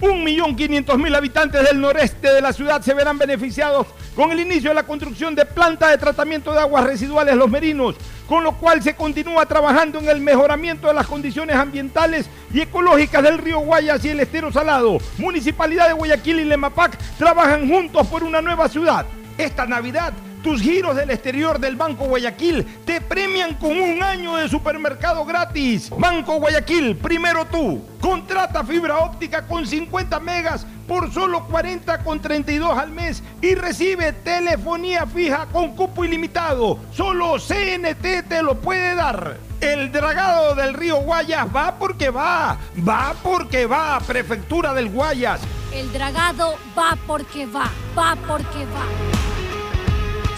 Un millón quinientos mil habitantes del noreste de la ciudad se verán beneficiados con el inicio de la construcción de planta de tratamiento de aguas residuales Los Merinos, con lo cual se continúa trabajando en el mejoramiento de las condiciones ambientales y ecológicas del río Guayas y el estero salado. Municipalidad de Guayaquil y Lemapac trabajan juntos por una nueva ciudad. Esta Navidad tus giros del exterior del Banco Guayaquil te premian con un año de supermercado gratis. Banco Guayaquil, primero tú. Contrata fibra óptica con 50 megas por solo 40 con 32 al mes y recibe telefonía fija con cupo ilimitado. Solo CNT te lo puede dar. El dragado del río Guayas va porque va, va porque va, Prefectura del Guayas. El dragado va porque va, va porque va.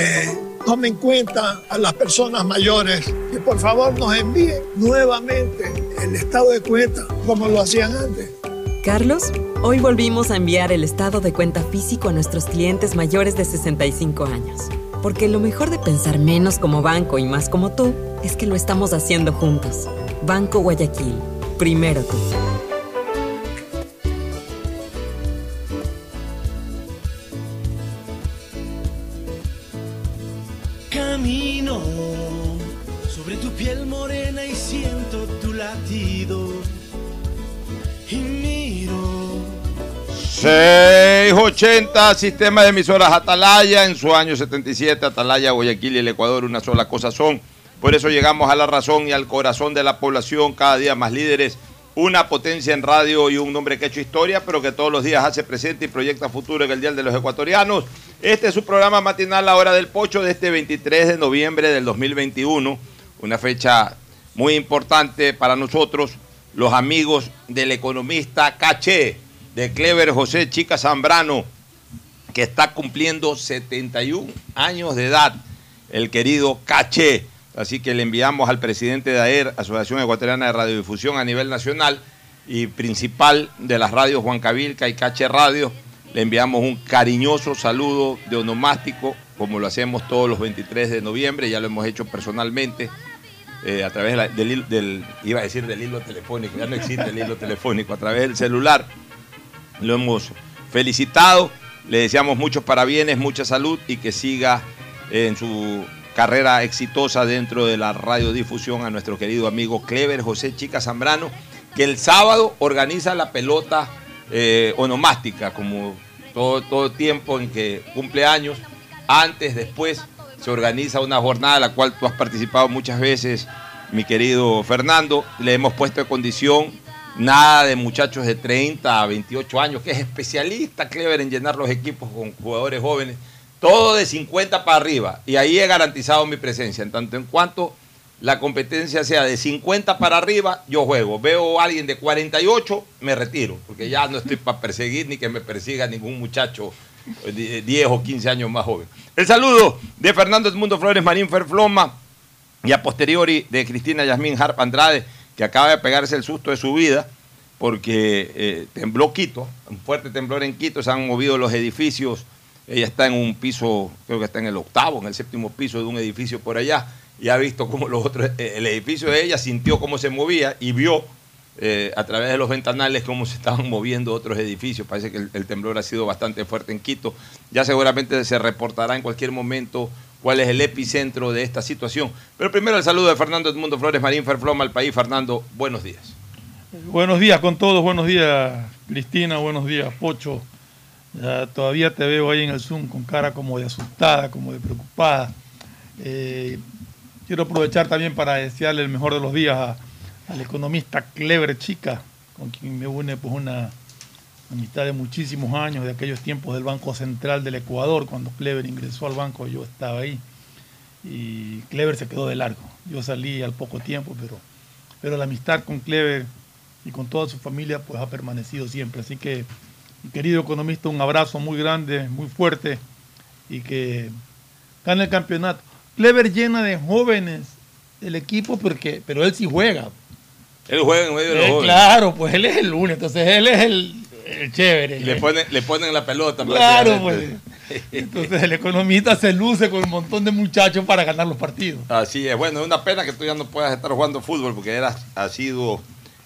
que tome en cuenta a las personas mayores, que por favor nos envíen nuevamente el estado de cuenta como lo hacían antes. Carlos, hoy volvimos a enviar el estado de cuenta físico a nuestros clientes mayores de 65 años. Porque lo mejor de pensar menos como banco y más como tú es que lo estamos haciendo juntos. Banco Guayaquil, primero tú. 680, sistema de emisoras Atalaya, en su año 77, Atalaya, Guayaquil y el Ecuador, una sola cosa son. Por eso llegamos a la razón y al corazón de la población, cada día más líderes, una potencia en radio y un nombre que ha hecho historia, pero que todos los días hace presente y proyecta futuro en el Día de los Ecuatorianos. Este es su programa matinal, La Hora del Pocho, de este 23 de noviembre del 2021, una fecha muy importante para nosotros, los amigos del economista Caché, de Clever José Chica Zambrano, que está cumpliendo 71 años de edad, el querido Caché. Así que le enviamos al presidente de AER, Asociación Ecuatoriana de Radiodifusión a nivel nacional y principal de las radios Juan Cabilca y Caché Radio, le enviamos un cariñoso saludo de onomástico, como lo hacemos todos los 23 de noviembre, ya lo hemos hecho personalmente eh, a través del, del, iba a decir del hilo telefónico, ya no existe el hilo telefónico, a través del celular. Lo hemos felicitado, le deseamos muchos parabienes, mucha salud y que siga en su carrera exitosa dentro de la radiodifusión a nuestro querido amigo Clever José Chica Zambrano, que el sábado organiza la pelota eh, onomástica, como todo, todo tiempo en que cumple años, antes, después se organiza una jornada a la cual tú has participado muchas veces, mi querido Fernando. Le hemos puesto de condición nada de muchachos de 30 a 28 años, que es especialista Clever en llenar los equipos con jugadores jóvenes. Todo de 50 para arriba. Y ahí he garantizado mi presencia. En tanto en cuanto la competencia sea de 50 para arriba, yo juego. Veo a alguien de 48, me retiro, porque ya no estoy para perseguir ni que me persiga ningún muchacho 10 o 15 años más joven. El saludo de Fernando Edmundo Flores Marín Ferfloma, y a posteriori de Cristina Yasmín Harp Andrade, que acaba de pegarse el susto de su vida porque eh, tembló Quito, un fuerte temblor en Quito, se han movido los edificios, ella está en un piso, creo que está en el octavo, en el séptimo piso de un edificio por allá, y ha visto cómo los otros, eh, el edificio de ella sintió cómo se movía y vio eh, a través de los ventanales cómo se estaban moviendo otros edificios. Parece que el, el, temblor ha sido bastante fuerte en Quito. Ya seguramente se reportará en cualquier momento cuál es el epicentro de esta situación. Pero primero el saludo de Fernando Edmundo Flores Marín Ferfloma al país. Fernando, buenos días. Buenos días con todos, buenos días Cristina, buenos días Pocho. Ya todavía te veo ahí en el Zoom con cara como de asustada, como de preocupada. Eh, quiero aprovechar también para desearle el mejor de los días a, al economista Clever Chica, con quien me une pues una amistad de muchísimos años, de aquellos tiempos del Banco Central del Ecuador, cuando Clever ingresó al banco yo estaba ahí y Clever se quedó de largo. Yo salí al poco tiempo, pero, pero la amistad con Clever y con toda su familia pues ha permanecido siempre. Así que, mi querido economista, un abrazo muy grande, muy fuerte y que gane el campeonato. Clever llena de jóvenes el equipo porque, pero él sí juega. Él juega en medio de los Eh, jóvenes. Claro, pues él es el único, entonces él es el, el chévere. Le ponen, le ponen la pelota. Claro, pues. Entonces el economista se luce con un montón de muchachos para ganar los partidos. Así es. Bueno, es una pena que tú ya no puedas estar jugando fútbol porque eras, has sido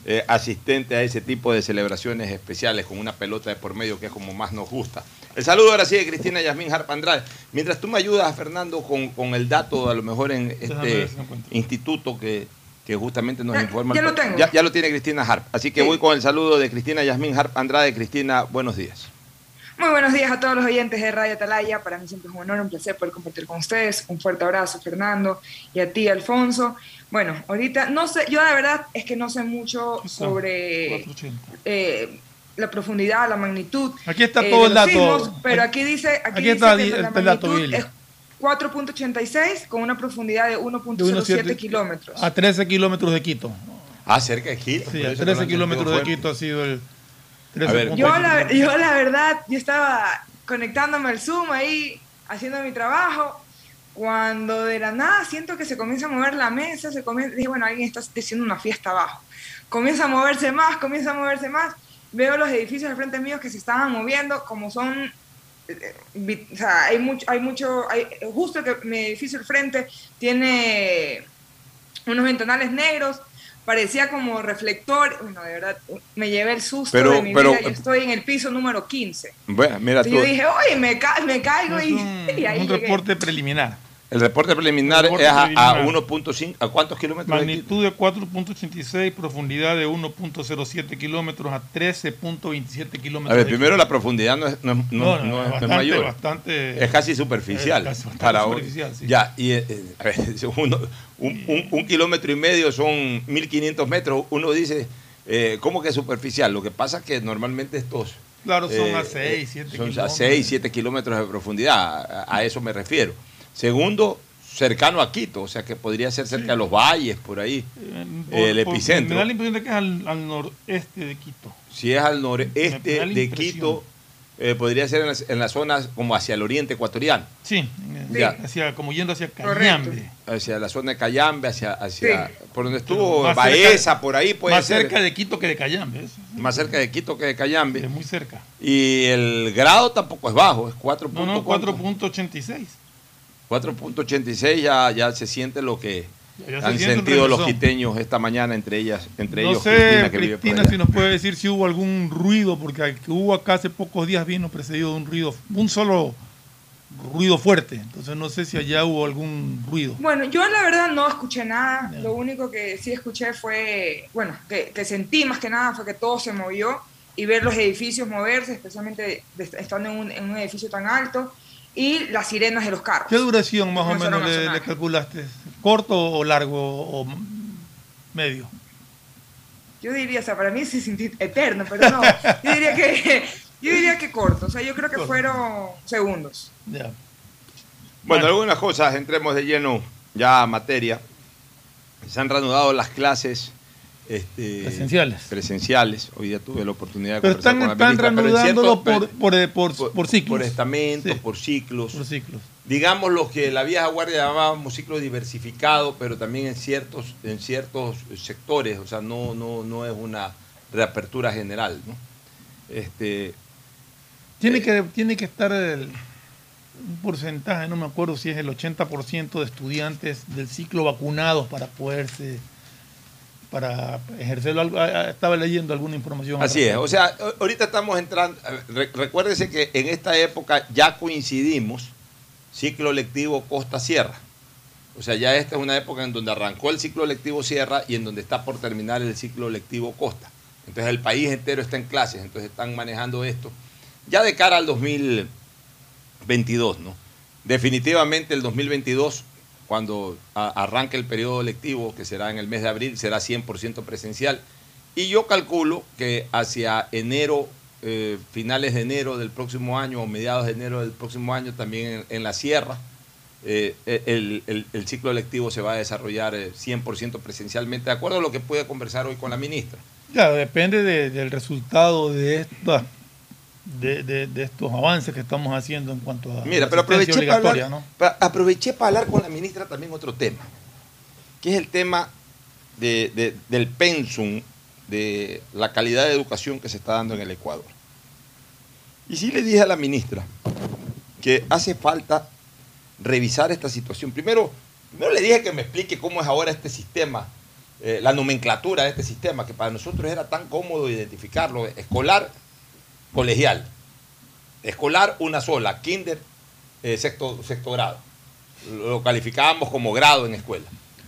eh, asistente a ese tipo de celebraciones especiales con una pelota de por medio que es como más nos gusta. El saludo ahora sí de Cristina Yasmín Harp Andrade. Mientras tú me ayudas, Fernando, con, con el dato, a lo mejor en este instituto que, que justamente nos Ya- informa. ya lo tengo. Ya, ya lo tiene Cristina Harp. Así que Sí. voy con el saludo de Cristina Yasmín Harp Andrade. Cristina, buenos días. Muy buenos días a todos los oyentes de Radio Atalaya. Para mí siempre es un honor, un placer poder compartir con ustedes. Un fuerte abrazo, Fernando, y a ti, Alfonso. Bueno, ahorita no sé, yo la verdad es que no sé mucho sobre 480. eh, la profundidad, la magnitud. Aquí está eh, todo el dato. sismos, pero aquí dice, aquí Aquí dice está que el- la el dato, magnitud Billy. es 4.86 con una profundidad de De 1.07 1.7 kilómetros. A 13 kilómetros de Quito. Ah, cerca de Quito. Sí, a eso que lo 13 han kilómetros de. Quito ha sido el... A ver, 13,8 Yo la, yo la verdad, yo estaba conectándome al Zoom ahí, haciendo mi trabajo, cuando de la nada siento que se comienza a mover la mesa, se comienza, dije, bueno, alguien está haciendo una fiesta abajo. Comienza a moverse más, comienza a moverse más. Veo los edificios al frente mío que se estaban moviendo, como son, o sea, hay mucho, hay mucho, hay, justo que mi edificio al frente tiene unos ventanales negros, parecía como reflector, bueno, de verdad, me llevé el susto Pero- de mi pero- vida, yo estoy en el piso número 15. Bueno, mira tú. Yo dije, oye, me, ca- me caigo Es y, un, y ahí un llegué. reporte preliminar. El reporte preliminar reporte es a, a preliminar. 1.5. ¿A cuántos kilómetros? Magnitud de 4.86, profundidad de 1.07 kilómetros a 13.27 kilómetros. A ver, primero la profundidad no es, no, es- no- No, es- es mayor. bastante- es casi superficial. Es casi para superficial, sí. Ya, y eh, a ver, uno- un, un- un kilómetro y medio son 1500 metros. Uno dice, eh, ¿cómo que superficial? Lo que pasa es que normalmente estos. Claro, son eh, a 6, eh, 7 Son kilómetros. a 6, 7 kilómetros de profundidad. A, a eso me refiero. Segundo, cercano a Quito, o sea que podría ser cerca de los valles, por ahí. Eh, el por- epicentro. Me da la impresión de que es al, al noreste de Quito. Si es al noreste la de. Quito, eh, podría ser en las, en las zonas como hacia el oriente ecuatoriano, Sí, hacia, como yendo hacia Correcto. Cañambe. hacia la zona de Cayambe, hacia, hacia por donde estuvo Más Baeza, cerca- por ahí puede Más ser. cerca de Quito que de Cayambe. eso. Más cerca de Quito que de Es Cayambe. muy cerca. Y el grado tampoco es bajo, es 4. No, no, ¿cuánto? 4.86. 4.86 ya, ya se siente lo que Ya se han el sentido los quiteños esta mañana, entre ellas, entre No ellos sé, Cristina, que vive por Cristina, si nos puede decir si hubo algún ruido, porque el que hubo acá hace pocos días vino precedido de un ruido, un solo ruido fuerte. Entonces no sé si allá hubo algún ruido. Bueno, yo la verdad no escuché nada. Ya. Lo único que sí escuché fue, bueno, que, que sentí más que nada fue que todo se movió y ver los edificios moverse, especialmente de- estando en un, en un edificio tan alto, y las sirenas de los carros. ¿Qué duración más o menos le, calculaste? ¿Corto o largo o medio? Yo diría, o sea, para mí se sintió eterno, pero no. Yo diría que, yo diría que corto. O sea, yo creo que Corto. fueron segundos. Ya. Bueno, Bueno. algunas cosas, entremos de lleno ya a materia. Se han reanudado las clases este, Presenciales. presenciales. Hoy día tuve la oportunidad de Pero conversar están, con la están ministra, pero en reanudándolo cierto- por, por, por, por ciclos. Por estamentos, Sí, por ciclos. por ciclos. digamos lo que la vieja guardia llamábamos ciclo diversificado, pero también en ciertos, en ciertos sectores, o sea, no, no, no es una reapertura general. ¿no? Este, tiene, que, tiene que estar el, un porcentaje, no me acuerdo si es el 80% de estudiantes del ciclo vacunados para poderse para ejercerlo. Estaba leyendo alguna información. Así es, o sea, ahorita estamos entrando, recuérdese que en esta época ya coincidimos ciclo lectivo Costa-Sierra. O sea, ya esta es una época en donde arrancó el ciclo lectivo Sierra y en donde está por terminar el ciclo lectivo Costa. Entonces el país entero está en clases, entonces están manejando esto. Ya de cara al 2022, ¿no? Definitivamente el 2022 cuando arranque el periodo lectivo, que será en el mes de abril, será 100% presencial. Y yo calculo que hacia enero, eh, finales de enero del próximo año o mediados de enero del próximo año, también en, la sierra, eh, el, ciclo lectivo se va a desarrollar 100% eh, presencialmente, de acuerdo a lo que pude conversar hoy con la ministra. Claro, depende del resultado de esta de, estos avances que estamos haciendo en cuanto a Mira, pero aproveché para, hablar, aproveché para hablar con la ministra también otro tema, que es el tema de, del pensum, de la calidad de educación que se está dando en el Ecuador. Y sí le dije a la ministra que hace falta revisar esta situación. Primero, primero le dije que me explique cómo es ahora este sistema, eh, la nomenclatura de este sistema, que para nosotros era tan cómodo identificarlo, escolar colegial. Escolar, una sola, kinder, eh, sexto, sexto grado. Lo calificábamos como grado en escuela.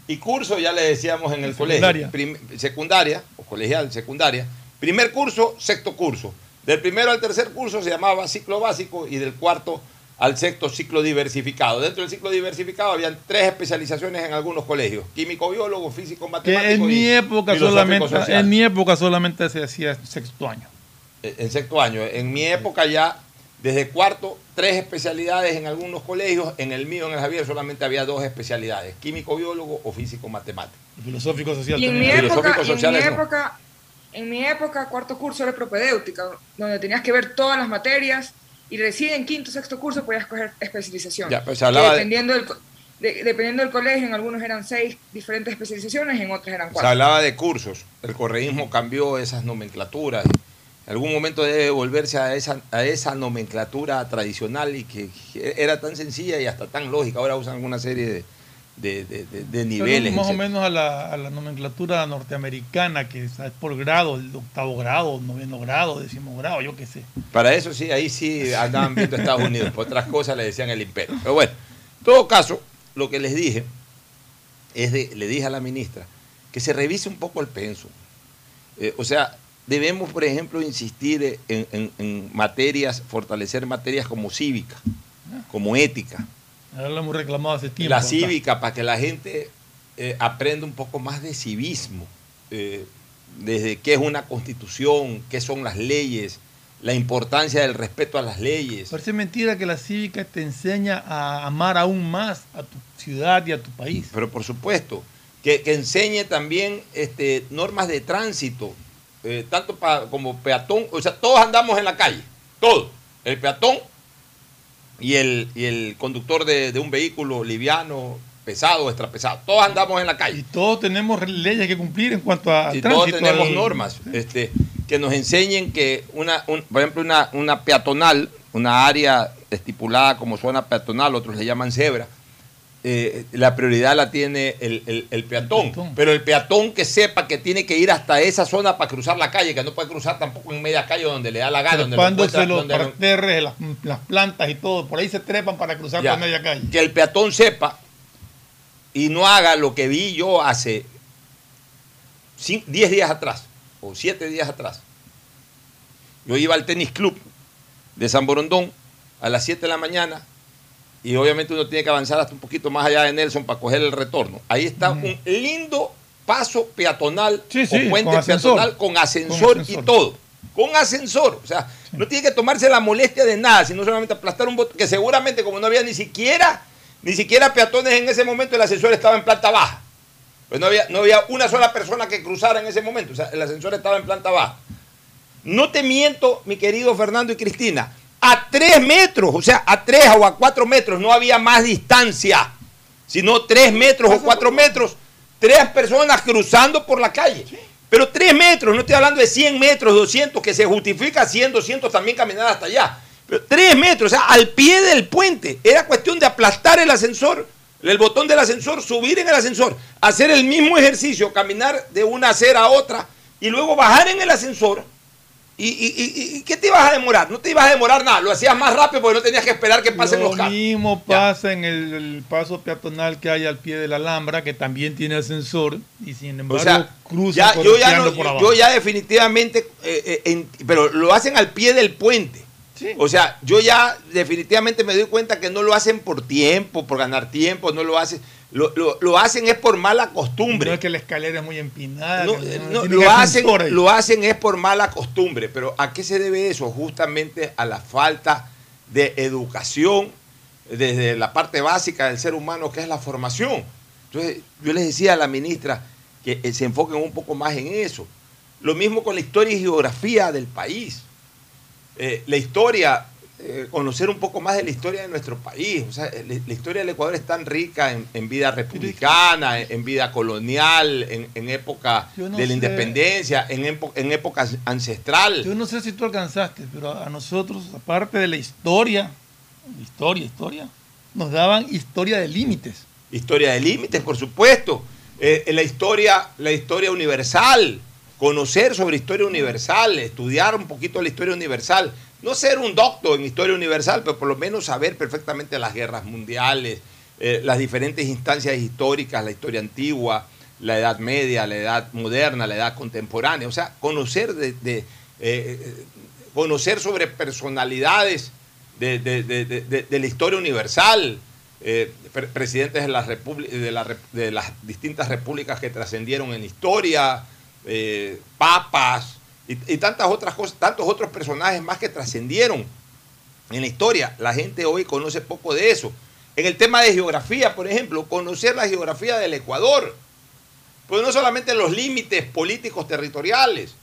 Y curso, ya le decíamos en el colegio, secundaria, o colegial, secundaria. Primer curso, sexto curso. Del primero al tercer curso se llamaba ciclo básico y del cuarto al sexto ciclo diversificado. Dentro del ciclo diversificado habían tres especializaciones en algunos colegios: químico, biólogo, físico, matemático. en mi época solamente, en mi época solamente se hacía sexto año. Eh, en sexto año. En mi época ya, desde cuarto, tres especialidades en algunos colegios. En el mío, en el Javier, solamente había dos especialidades, químico, biólogo o físico, matemático. filosófico social. Y en mi, época, en mi época, en mi época, cuarto curso era propedéutica, donde tenías que ver todas las materias y recién en quinto, sexto curso podías escoger especialización. Ya, pues hablaba dependiendo del dependiendo del colegio, en algunos eran seis diferentes especializaciones, en otros eran cuatro. Se hablaba de cursos. El correísmo cambió esas nomenclaturas en algún momento debe volverse a esa, a esa nomenclatura tradicional y que era tan sencilla y hasta tan lógica. Ahora usan alguna serie de, niveles. más o menos a la, nomenclatura norteamericana, que es por grado, el octavo grado, noveno grado, décimo grado, yo qué sé. Para eso sí, ahí sí andaban viendo Estados Unidos. Por otras cosas le decían el imperio. Pero bueno, en todo caso, lo que les dije es de, le dije a la ministra que se revise un poco el penso. Eh, o sea, debemos, por ejemplo, insistir en, materias, fortalecer materias como cívica, como ética. lo hemos reclamado hace tiempo. La cívica, para que la gente eh, aprenda un poco más de civismo, eh, desde qué es una constitución, qué son las leyes, la importancia del respeto a las leyes. Parece mentira que la cívica te enseña a amar aún más a tu ciudad y a tu país. Pero por supuesto, que, que enseñe también este, normas de tránsito, eh, tanto como peatón, o sea, todos andamos en la calle, todos, el peatón y el, y el conductor de, un vehículo liviano, pesado, extrapesado, todos andamos en la calle. Y todos tenemos leyes que cumplir en cuanto a... Y todos tenemos normas este, que nos enseñen que, una, por ejemplo, una, una peatonal, una área estipulada como zona peatonal, otros le llaman cebra, eh, la prioridad la tiene el, peatón, pero el peatón que sepa que tiene que ir hasta esa zona para cruzar la calle, que no puede cruzar tampoco en media calle donde le da la gana. Donde cuando se los parterres, las, plantas y todo, por ahí se trepan para cruzar por media calle. Que el peatón sepa y no haga lo que vi yo hace 10 días atrás o 7 días atrás. Yo iba al tenis club de San Borondón a las 7 de la mañana y obviamente uno tiene que avanzar hasta un poquito más allá de Nelson para coger el retorno. Ahí está un lindo paso peatonal o puente peatonal con ascensor, y todo. Con ascensor. O sea, no tiene que tomarse la molestia de nada, sino solamente aplastar un botón, que seguramente como no había ni siquiera, ni siquiera peatones en ese momento, el ascensor estaba en planta baja. Pues no había, no había una sola persona que cruzara en ese momento. O sea, el ascensor estaba en planta baja. No te miento, mi querido Fernando y Cristina a tres metros, o sea, a tres o a cuatro metros, no había más distancia, sino tres metros o cuatro metros, tres personas cruzando por la calle. Pero tres metros, no estoy hablando de 100 metros, 200, que se justifica 100, 200 también caminar hasta allá. Pero tres metros, o sea, al pie del puente. Era cuestión de aplastar el ascensor, el botón del ascensor, subir en el ascensor, hacer el mismo ejercicio, caminar de una acera a otra y luego bajar en el ascensor ¿Y, y, y, qué te ibas a demorar? No te ibas a demorar nada, lo hacías más rápido porque no tenías que esperar que pasen los carros. Lo mismo pasa en el, paso peatonal que hay al pie de la Alhambra, que también tiene ascensor y sin embargo cruza ya, yo, ya yo ya definitivamente, eh, eh, pero lo hacen al pie del puente. O sea, yo ya definitivamente me doy cuenta que no lo hacen por tiempo, por ganar tiempo, no lo hacen lo, lo, hacen es por mala costumbre. No es que la escalera es muy empinada. lo, hacen, lo hacen es por mala costumbre. Pero ¿a qué se debe eso? Justamente a la falta de educación desde la parte básica del ser humano, que es la formación. Entonces, yo les decía a la ministra que eh, se enfoquen un poco más en eso. Lo mismo con la historia y geografía del país. Eh, la historia eh, conocer un poco más de la historia de nuestro país. O sea, la, historia del Ecuador es tan rica en, vida republicana, en, vida colonial, en, época de la independencia, en, en época ancestral. Yo no sé si tú alcanzaste, pero a nosotros, aparte de la historia, historia, historia, nos daban historia de límites. Historia de límites, por supuesto. Eh, la, historia, la historia universal, conocer sobre historia universal, estudiar un poquito la historia universal no ser un doctor en historia universal, pero por lo menos saber perfectamente las guerras mundiales, eh, las diferentes instancias históricas, la historia antigua, la edad media, la edad moderna, la edad contemporánea. O sea, conocer, de, eh, conocer sobre personalidades de, la historia universal, eh, presidentes de las, de, las distintas repúblicas que trascendieron en la historia, papas, y, tantas otras cosas, tantos otros personajes más que trascendieron en la historia. La gente hoy conoce poco de eso. En el tema de geografía, por ejemplo, conocer la geografía del Ecuador, pues no solamente los límites políticos territoriales,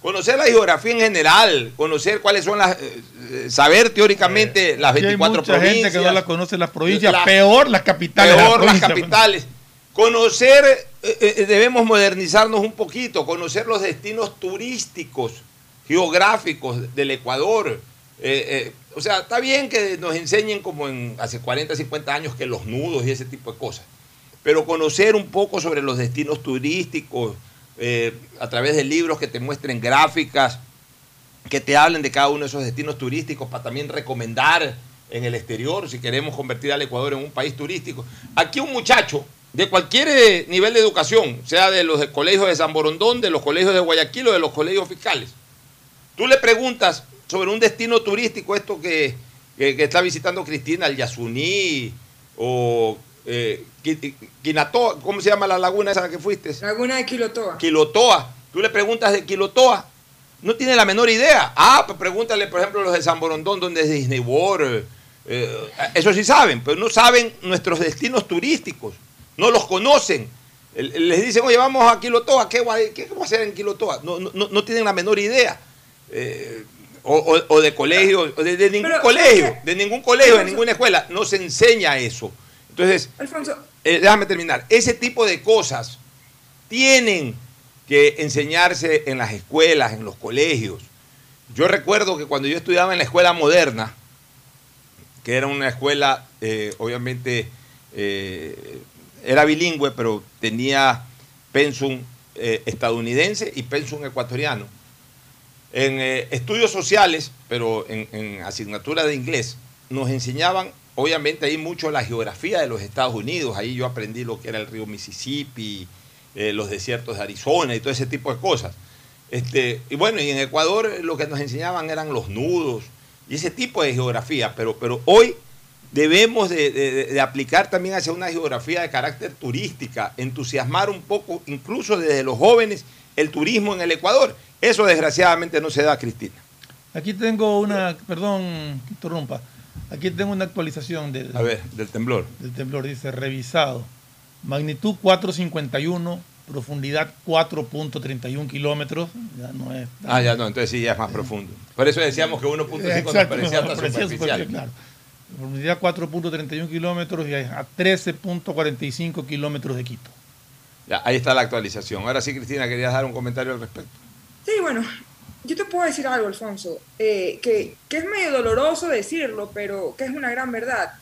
conocer la geografía en general, conocer cuáles son las, eh, eh, saber teóricamente las 24 hay mucha gente que no la conoce las provincias, peor las capitales. Peor las capitales. Conocer, eh, eh, debemos modernizarnos un poquito, conocer los destinos turísticos, geográficos del Ecuador. Eh, o sea, está bien que nos enseñen como en hace 40, 50 años que los nudos y ese tipo de cosas, pero conocer un poco sobre los destinos turísticos a través de libros que te muestren gráficas, que te hablen de cada uno de esos destinos turísticos para también recomendar en el exterior si queremos convertir al Ecuador en un país turístico. Aquí un muchacho de cualquier eh, nivel de educación, sea de los colegios de San Borondón, de los colegios de Guayaquil o de los colegios fiscales. Tú le preguntas sobre un destino turístico, esto que, está visitando Cristina, el Yasuní o eh, Quinatoa, ¿cómo se llama la laguna esa que fuiste? Laguna de Quilotoa. Quilotoa. Tú le preguntas de Quilotoa, no tiene la menor idea. Ah, pues pregúntale, por ejemplo, los de San Borondón, donde es Disney World. Eh, eso sí saben, pero no saben nuestros destinos turísticos no los conocen. Les dicen, oye, vamos a Quilotoa, ¿qué, qué vamos a hacer en Quilotoa? No, no, no tienen la menor idea. Eh, o, de colegio, de, ningún colegio, de ningún colegio, de ninguna escuela, no se enseña eso. Entonces, eh, déjame terminar. Ese tipo de cosas tienen que enseñarse en las escuelas, en los colegios. Yo recuerdo que cuando yo estudiaba en la escuela moderna, que era una escuela, eh, obviamente, era bilingüe, pero tenía pensum eh, estadounidense y pensum ecuatoriano. En eh, estudios sociales, pero en, asignatura de inglés, nos enseñaban, obviamente, ahí mucho la geografía de los Estados Unidos. Ahí yo aprendí lo que era el río Mississippi, eh, los desiertos de Arizona y todo ese tipo de cosas. Este, y bueno, y en Ecuador lo que nos enseñaban eran los nudos y ese tipo de geografía, pero, pero hoy debemos de, aplicar también hacia una geografía de carácter turística, entusiasmar un poco, incluso desde los jóvenes, el turismo en el Ecuador. Eso desgraciadamente no se da, Cristina. Aquí tengo una, perdón que interrumpa, aquí tengo una actualización del, A ver, del temblor. Del temblor, dice revisado. Magnitud 451 profundidad 4.31 kilómetros. Ya no es. Ah, ya no, entonces sí, ya es más profundo. Por eso decíamos que 1.5 nos parecía hasta superficial. superficial, claro. Profundidad 4.31 kilómetros y a 13.45 kilómetros de Quito. Ya, ahí está la actualización. Ahora sí, Cristina, querías dar un comentario al respecto. Sí, bueno, yo te puedo decir algo, Alfonso, eh, que, que es medio doloroso decirlo, pero que es una gran verdad.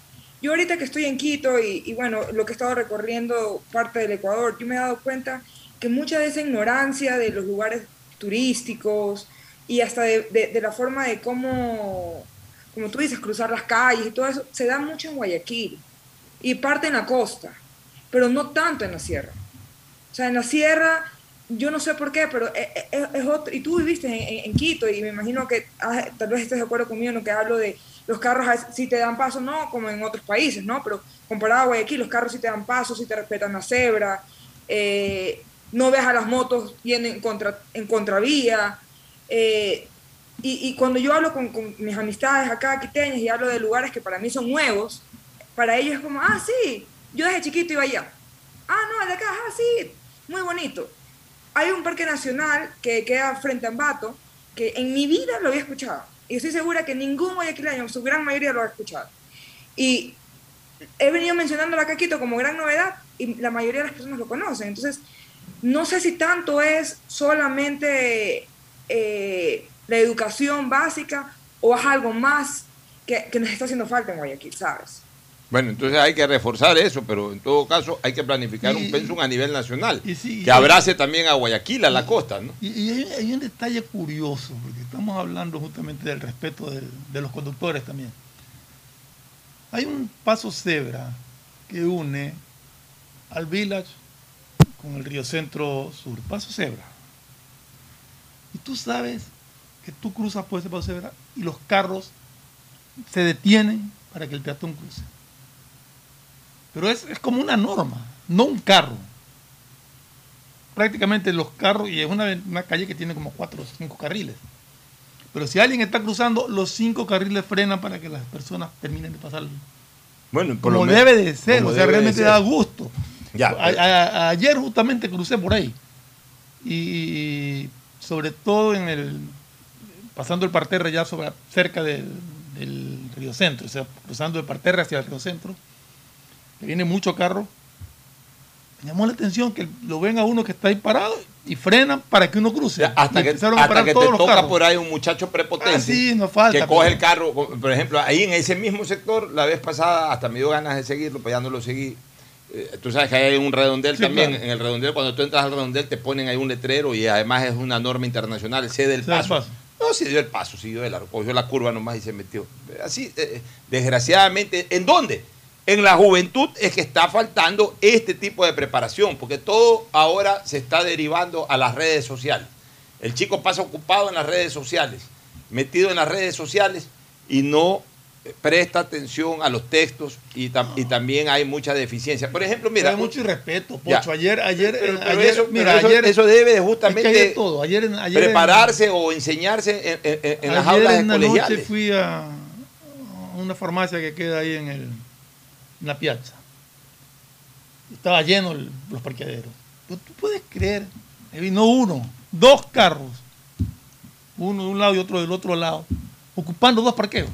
Yo ahorita que estoy en Quito y, y, bueno, lo que he estado recorriendo parte del Ecuador, yo me he dado cuenta que mucha de esa ignorancia de los lugares turísticos y hasta de, de, de la forma de cómo, como tú dices, cruzar las calles y todo eso, se da mucho en Guayaquil y parte en la costa, pero no tanto en la sierra. O sea, en la sierra yo no sé por qué, pero es, es, es otro, y tú viviste en, en, en, Quito y me imagino que ah, tal vez estés de acuerdo conmigo en lo que hablo de los carros si te dan paso, no como en otros países, ¿no? Pero comparado a Guayaquil, los carros sí te dan paso, sí te respetan la cebra, eh, no ves a las motos yendo en, contra, en contravía. Eh, y, y, cuando yo hablo con, con, mis amistades acá quiteñas y hablo de lugares que para mí son nuevos, para ellos es como, ah, sí, yo desde chiquito iba allá. Ah, no, de acá, ah, sí, muy bonito hay un parque nacional que queda frente a Ambato, que en mi vida lo había escuchado. Y estoy segura que ningún guayaquileño, su gran mayoría lo ha escuchado. Y he venido mencionando la Caquito como gran novedad y la mayoría de las personas lo conocen. Entonces, no sé si tanto es solamente eh, la educación básica o es algo más que, que nos está haciendo falta en Guayaquil, ¿sabes? Bueno, entonces hay que reforzar eso, pero en todo caso hay que planificar Y- un pensum a nivel nacional, y sí, que y- abrace también a Guayaquil, a la costa, ¿no? Y, y hay, hay un detalle curioso, porque estamos hablando justamente del respeto del- de los conductores también. Hay un paso cebra que une al village con el río Centro Sur, paso cebra. Y tú sabes que tú cruzas por ese paso cebra y los carros se detienen para que el peatón cruce. Pero es, es como una norma, no un carro prácticamente los carros, y es una, una calle que tiene como cuatro o cinco carriles. Pero si alguien está cruzando, los cinco carriles frenan para que las personas terminen de pasar. Bueno, por Como lo debe de ser, o sea, realmente da gusto. Ya, A- a- ayer justamente crucé por ahí. Y sobre todo en el. Pasando el parterre ya sobre, cerca del, del Río Centro, o sea, cruzando el parterre hacia el Río Centro, que viene mucho carro. Me llamó la atención que lo ven a uno que está ahí parado y frenan para que uno cruce. Ya, hasta Y que, a te toca carros. por ahí un muchacho prepotente Ah, sí, no falta, que coge pero- el carro, por ejemplo, ahí en ese mismo sector, la vez pasada hasta me dio ganas de seguirlo, pero ya no lo seguí. Eh, tú sabes que hay un redondel Sí, también, claro. en el redondel, cuando tú entras al redondel te ponen ahí un letrero y además es una norma internacional, cede el paso. No, dio el paso, siguió de largo, cogió la curva nomás y se metió. Así, eh, desgraciadamente, ¿en dónde? En la juventud es que está faltando este tipo de preparación, porque todo ahora se está derivando a las redes sociales. El chico pasa ocupado en las redes sociales, metido en las redes sociales y no presta atención a los textos y, tam- y también hay mucha deficiencia. Por ejemplo, mira, Hay mucho irrespeto, Ya. Pocho. Ayer, ayer, pero, pero ayer, eso, mira, eso- ayer, eso debe de es que justamente de todo. Ayer, en- ayer en- prepararse o enseñarse en, en- en las Ayer aulas en la noche fui a una farmacia que queda ahí en, el, en la piazza. Estaba lleno el- los parqueaderos. Pero tú puedes creer, vino uno, dos carros, uno de un lado y otro del otro lado, ocupando dos parqueos.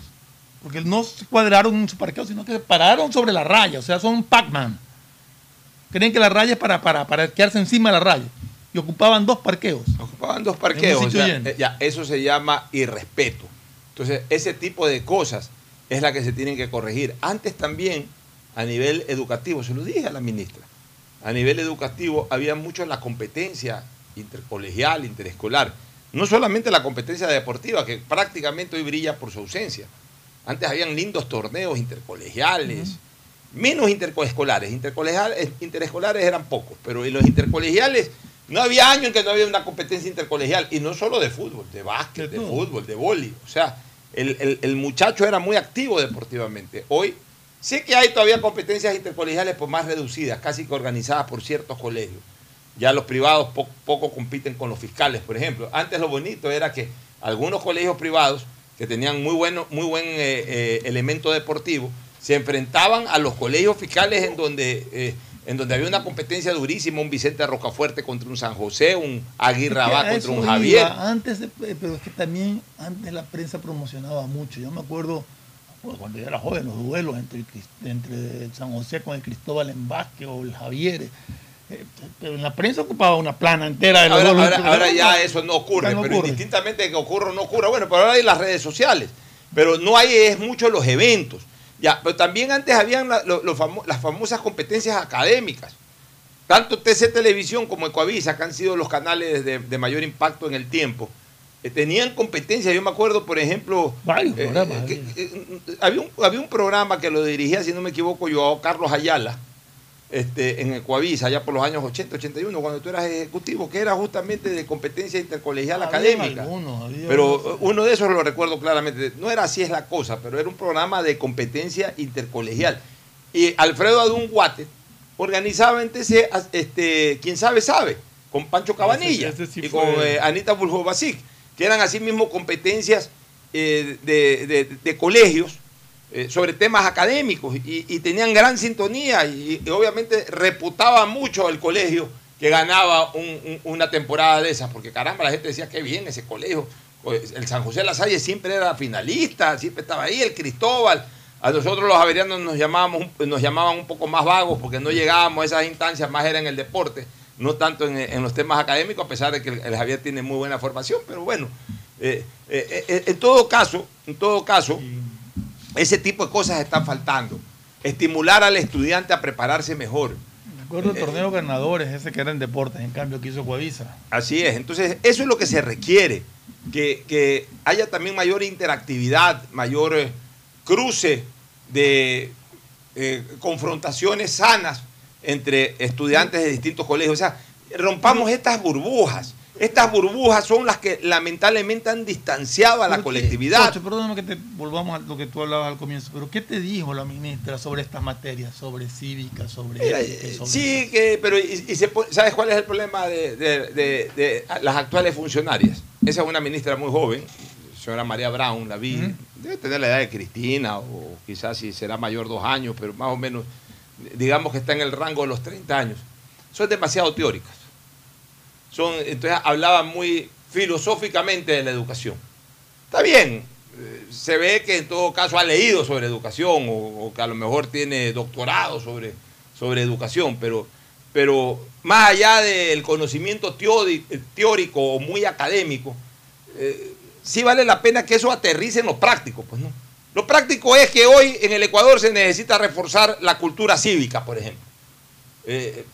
Porque no se cuadraron en su parqueo, sino que se pararon sobre la raya, o sea, son Pac-Man. Creen que la raya es para, para, para quedarse encima de la raya. Y ocupaban dos parqueos. Ocupaban dos parqueos. O sea, ya, eso se llama irrespeto. Entonces, ese tipo de cosas es la que se tienen que corregir. Antes también, a nivel educativo, se lo dije a la ministra, a nivel educativo había mucho la competencia intercolegial, interescolar. No solamente la competencia deportiva, que prácticamente hoy brilla por su ausencia. Antes habían lindos torneos intercolegiales, menos intercoescolares. Intercolegiales, interescolares eran pocos, pero en los intercolegiales no había año en que no había una competencia intercolegial, y no solo de fútbol, de básquet, De fútbol, de vóley. O sea, el, el- el muchacho era muy activo deportivamente. Hoy sé que hay todavía competencias intercolegiales pues, más reducidas, casi que organizadas por ciertos colegios. Ya los privados po- poco compiten con los fiscales, por ejemplo. Antes lo bonito era que algunos colegios privados que tenían muy, bueno, muy buen eh, eh, elemento deportivo se enfrentaban a los colegios fiscales en donde eh, en donde había una competencia durísima, un Vicente Rocafuerte contra un San José, un Aguirre Abad contra un Javier. Antes, de, pero es que también antes la prensa promocionaba mucho. Yo me acuerdo cuando yo era joven, los duelos entre, entre San José con el Cristóbal en Vázquez o el Javier. Eh, pero en la prensa ocupaba una plana entera de los ahora, ahora, ya eso no ocurre, pero indistintamente que ocurra o no ocurra, bueno, pero ahora hay las redes sociales, pero no hay es mucho los eventos. Ya, pero también antes habían las famosas competencias académicas. Tanto TC Televisión como Ecoavisa, que han sido los canales de, mayor impacto en el tiempo, eh, tenían competencias. Yo me acuerdo, por ejemplo, Varios eh, programas, eh, había, un, había un programa que lo dirigía, si no me equivoco, yo, Carlos Ayala, este, en Ecuavisa, allá por los años 80, 81, cuando tú eras ejecutivo, que era justamente de competencia intercolegial académica. pero uno de esos lo recuerdo claramente. No era así es la cosa, pero era un programa de competencia intercolegial. Y Alfredo Adún Guate organizaba en TC, este, quien sabe, sabe, con Pancho Cabanilla y con eh, Anita Basic, que eran así mismo competencias eh, de colegios eh, sobre temas académicos y, tenían gran sintonía y, obviamente reputaba mucho el colegio que ganaba una temporada de esas, porque caramba, la gente decía que bien ese colegio. Pues, el San José de la Salle siempre era finalista, siempre estaba ahí, el Cristóbal. A nosotros los javerianos nos, llamábamos, nos llamaban un poco más vagos porque no llegábamos a esas instancias, más era en el deporte, no tanto en, los temas académicos, a pesar de que el, Javier tiene muy buena formación, pero bueno, eh, eh, en todo caso, en todo caso, ese tipo de cosas están faltando. Estimular al estudiante a prepararse mejor. Me acuerdo del torneo ganadores, ese que era en deportes, en cambio que hizo Coavisa. Así es, entonces eso es lo que se requiere, que, haya también mayor interactividad, mayor eh, cruce de eh, confrontaciones sanas entre estudiantes de distintos colegios. O sea, rompamos estas burbujas. Estas burbujas son las que lamentablemente han distanciado a la colectividad. perdóname que te volvamos a lo que tú hablabas al comienzo, pero ¿qué te dijo la ministra sobre estas materias, sobre cívica, sobre... Eh, sí, que, pero ¿sabes cuál es el problema de, las actuales funcionarias? Esa es una ministra muy joven, señora María Brown, la vi, debe tener la edad de Cristina, o quizás si será mayor dos años, pero más o menos, digamos que está en el rango de los 30 años. Son demasiado teóricas son, entonces hablaba muy filosóficamente de la educación. Está bien, eh, se ve que en todo caso ha leído sobre educación o, que a lo mejor tiene doctorado sobre, sobre educación, pero, pero más allá del conocimiento teórico o muy académico, eh, sí vale la pena que eso aterrice en lo práctico. Pues, ¿no? Lo práctico es que hoy en el Ecuador se necesita reforzar la cultura cívica, por ejemplo. Eh,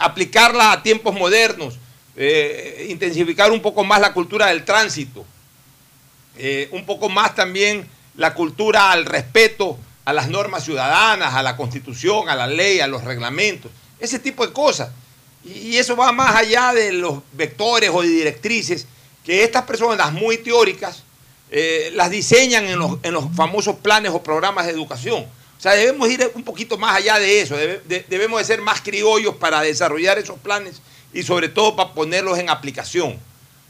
aplicarla a tiempos modernos, eh, intensificar un poco más la cultura del tránsito, eh, un poco más también la cultura al respeto a las normas ciudadanas, a la constitución, a la ley, a los reglamentos, ese tipo de cosas. Y eso va más allá de los vectores o de directrices que estas personas muy teóricas eh, las diseñan en los, en los, famosos planes o programas de educación. O sea, debemos ir un poquito más allá de eso, debemos de ser más criollos para desarrollar esos planes y sobre todo para ponerlos en aplicación.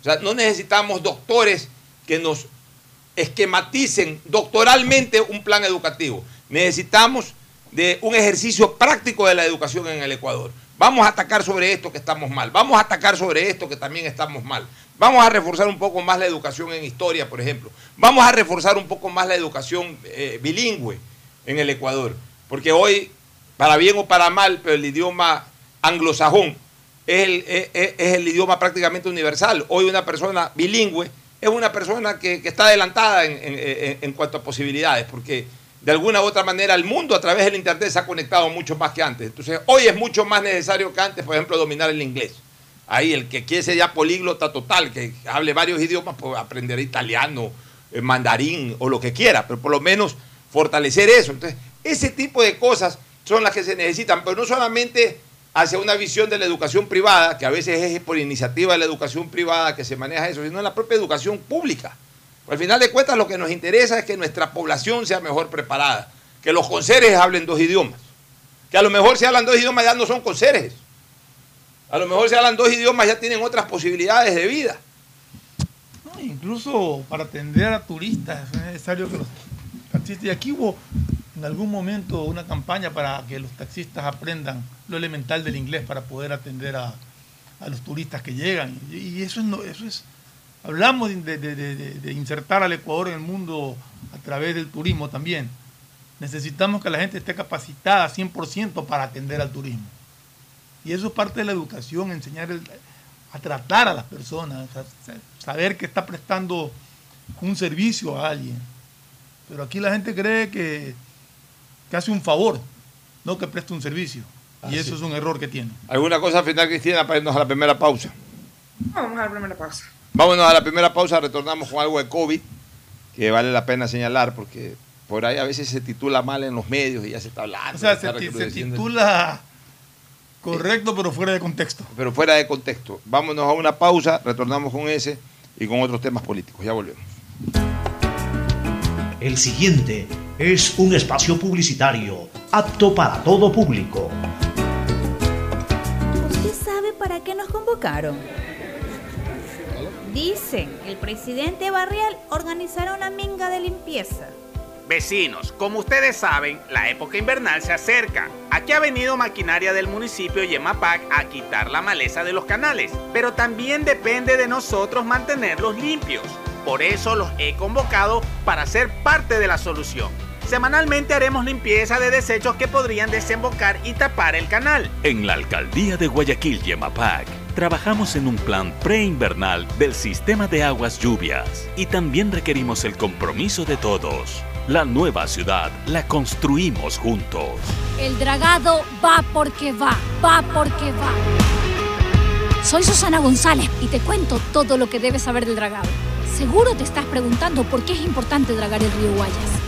O sea, no necesitamos doctores que nos esquematicen doctoralmente un plan educativo. Necesitamos de un ejercicio práctico de la educación en el Ecuador. Vamos a atacar sobre esto que estamos mal. Vamos a atacar sobre esto que también estamos mal. Vamos a reforzar un poco más la educación en historia, por ejemplo. Vamos a reforzar un poco más la educación eh, bilingüe en el Ecuador. Porque hoy, para bien o para mal, pero el idioma anglosajón es el, idioma prácticamente universal. Hoy una persona bilingüe es una persona que, está adelantada en, cuanto a posibilidades, porque de alguna u otra manera el mundo a través del Internet se ha conectado mucho más que antes. Entonces hoy es mucho más necesario que antes, por ejemplo, dominar el inglés. Ahí el que quiere ser ya políglota total, que hable varios idiomas, pues aprender italiano, eh, mandarín o lo que quiera, pero por lo menos fortalecer eso. Entonces, ese tipo de cosas son las que se necesitan, pero no solamente hacia una visión de la educación privada, que a veces es por iniciativa de la educación privada que se maneja eso, sino en la propia educación pública. al final de cuentas lo que nos interesa es que nuestra población sea mejor preparada, que los conserjes hablen dos idiomas, que a lo mejor si hablan dos idiomas ya no son conserjes, a lo mejor si hablan dos idiomas ya tienen otras posibilidades de vida. incluso para atender a turistas es necesario que los y aquí hubo en algún momento una campaña para que los taxistas aprendan lo elemental del inglés para poder atender a, los turistas que llegan. Y, eso, es, eso es, hablamos de, insertar al Ecuador en el mundo a través del turismo también. Necesitamos que la gente esté capacitada 100% para atender al turismo. Y eso es parte de la educación, enseñar a tratar a las personas, saber que está prestando un servicio a alguien. Pero aquí la gente cree que, que hace un favor, no que presta un servicio. y eso es un error que tiene. ¿Alguna cosa final, Cristina, para irnos a la primera pausa? Vamos a la primera pausa. Vámonos a la primera pausa, retornamos con algo de COVID, que vale la pena señalar porque por ahí a veces se titula mal en los medios y ya se está hablando. O sea, se, titula correcto, pero fuera de contexto. Pero fuera de contexto. Vámonos a una pausa, retornamos con ese y con otros temas políticos. Ya volvemos. El siguiente es un espacio publicitario apto para todo público. ¿Usted sabe para qué nos convocaron? Dicen, el presidente Barrial organizará una minga de limpieza. Vecinos, como ustedes saben, la época invernal se acerca. Aquí ha venido maquinaria del municipio Yemapac a quitar la maleza de los canales, pero también depende de nosotros mantenerlos limpios. Por eso los he convocado para ser parte de la solución. Semanalmente haremos limpieza de desechos que podrían desembocar y tapar el canal. En la alcaldía de Guayaquil Yemapac trabajamos en un plan preinvernal del sistema de aguas lluvias y también requerimos el compromiso de todos. La nueva ciudad la construimos juntos. El dragado va porque va, va porque va. Soy Susana González y te cuento todo lo que debes saber del dragado. Seguro te estás preguntando por qué es importante dragar el río Guayas.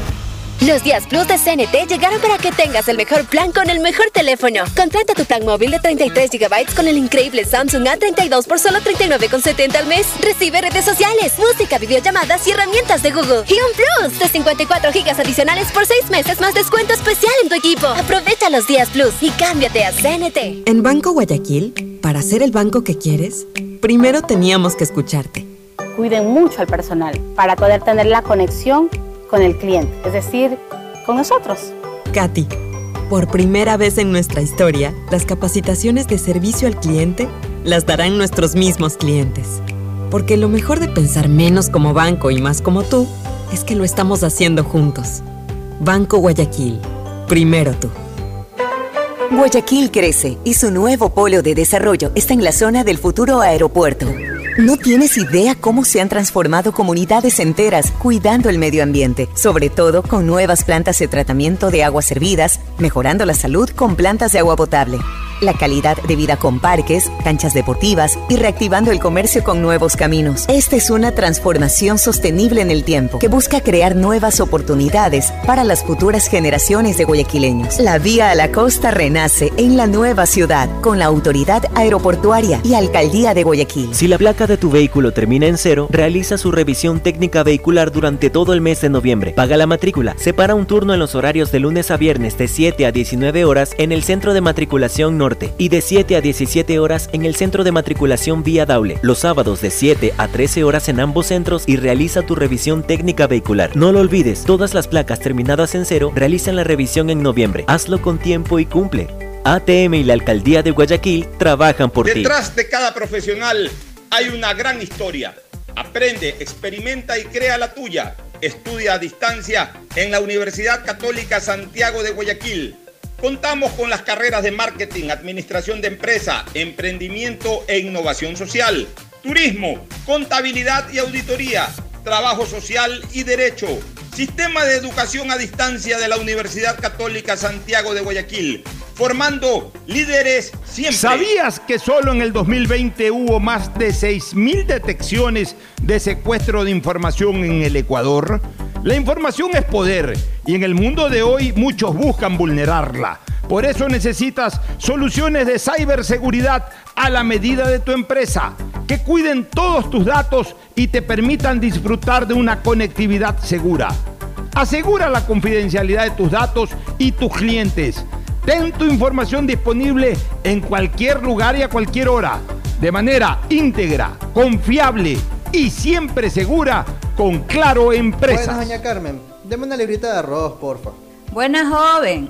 Los días Plus de CNT llegaron para que tengas el mejor plan con el mejor teléfono. Contrata tu plan móvil de 33 GB con el increíble Samsung A32 por solo 39,70 al mes. Recibe redes sociales, música, videollamadas y herramientas de Google. Y un Plus de 54 GB adicionales por 6 meses más descuento especial en tu equipo. Aprovecha los días Plus y cámbiate a CNT. En Banco Guayaquil, para ser el banco que quieres, primero teníamos que escucharte cuiden mucho al personal para poder tener la conexión con el cliente, es decir, con nosotros. Katy, por primera vez en nuestra historia, las capacitaciones de servicio al cliente las darán nuestros mismos clientes. Porque lo mejor de pensar menos como banco y más como tú es que lo estamos haciendo juntos. Banco Guayaquil, primero tú. Guayaquil crece y su nuevo polo de desarrollo está en la zona del futuro aeropuerto no tienes idea cómo se han transformado comunidades enteras cuidando el medio ambiente, sobre todo con nuevas plantas de tratamiento de aguas servidas, mejorando la salud con plantas de agua potable la calidad de vida con parques, canchas deportivas y reactivando el comercio con nuevos caminos. Esta es una transformación sostenible en el tiempo que busca crear nuevas oportunidades para las futuras generaciones de guayaquileños. La vía a la costa renace en la nueva ciudad con la autoridad aeroportuaria y alcaldía de Guayaquil. Si la placa de tu vehículo termina en cero, realiza su revisión técnica vehicular durante todo el mes de noviembre. Paga la matrícula. Separa un turno en los horarios de lunes a viernes de 7 a 19 horas en el centro de matriculación norte y de 7 a 17 horas en el centro de matriculación Vía Daule. Los sábados de 7 a 13 horas en ambos centros y realiza tu revisión técnica vehicular. No lo olvides, todas las placas terminadas en cero realizan la revisión en noviembre. Hazlo con tiempo y cumple. ATM y la Alcaldía de Guayaquil trabajan por ti. Detrás de cada profesional hay una gran historia. Aprende, experimenta y crea la tuya. Estudia a distancia en la Universidad Católica Santiago de Guayaquil Contamos con las carreras de marketing, administración de empresa, emprendimiento e innovación social, turismo, contabilidad y auditoría, trabajo social y derecho. Sistema de educación a distancia de la Universidad Católica Santiago de Guayaquil, formando líderes siempre. ¿Sabías que solo en el 2020 hubo más de 6.000 detecciones de secuestro de información en el Ecuador? La información es poder y en el mundo de hoy muchos buscan vulnerarla. Por eso necesitas soluciones de ciberseguridad a la medida de tu empresa, que cuiden todos tus datos y te permitan disfrutar de una conectividad segura. Asegura la confidencialidad de tus datos y tus clientes. Ten tu información disponible en cualquier lugar y a cualquier hora, de manera íntegra, confiable y siempre segura con Claro Empresas. Buenas, doña Carmen. Deme una librita de arroz, porfa. Buena joven,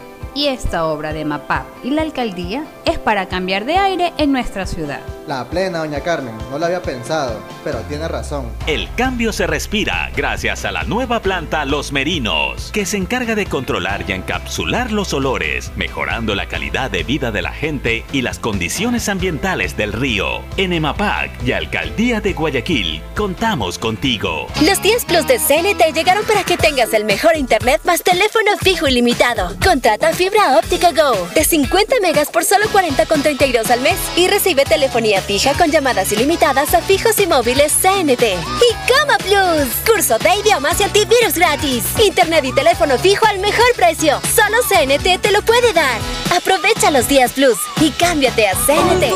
Y esta obra de MAPAP y la alcaldía es para cambiar de aire en nuestra ciudad. La plena, doña Carmen, no lo había pensado, pero tiene razón. El cambio se respira gracias a la nueva planta Los Merinos, que se encarga de controlar y encapsular los olores, mejorando la calidad de vida de la gente y las condiciones ambientales del río. En EMAPAC y Alcaldía de Guayaquil, contamos contigo. Los 10 Plus de CNT llegaron para que tengas el mejor internet más teléfono fijo ilimitado. Contrata fibra óptica Go de 50 megas por solo 40,32 al mes y recibe telefonía fija con llamadas ilimitadas a fijos y móviles CNT. Y Cama Plus, curso de idiomas y antivirus gratis. Internet y teléfono fijo al mejor precio. Solo CNT te lo puede dar. Aprovecha los días Plus y cámbiate a CNT.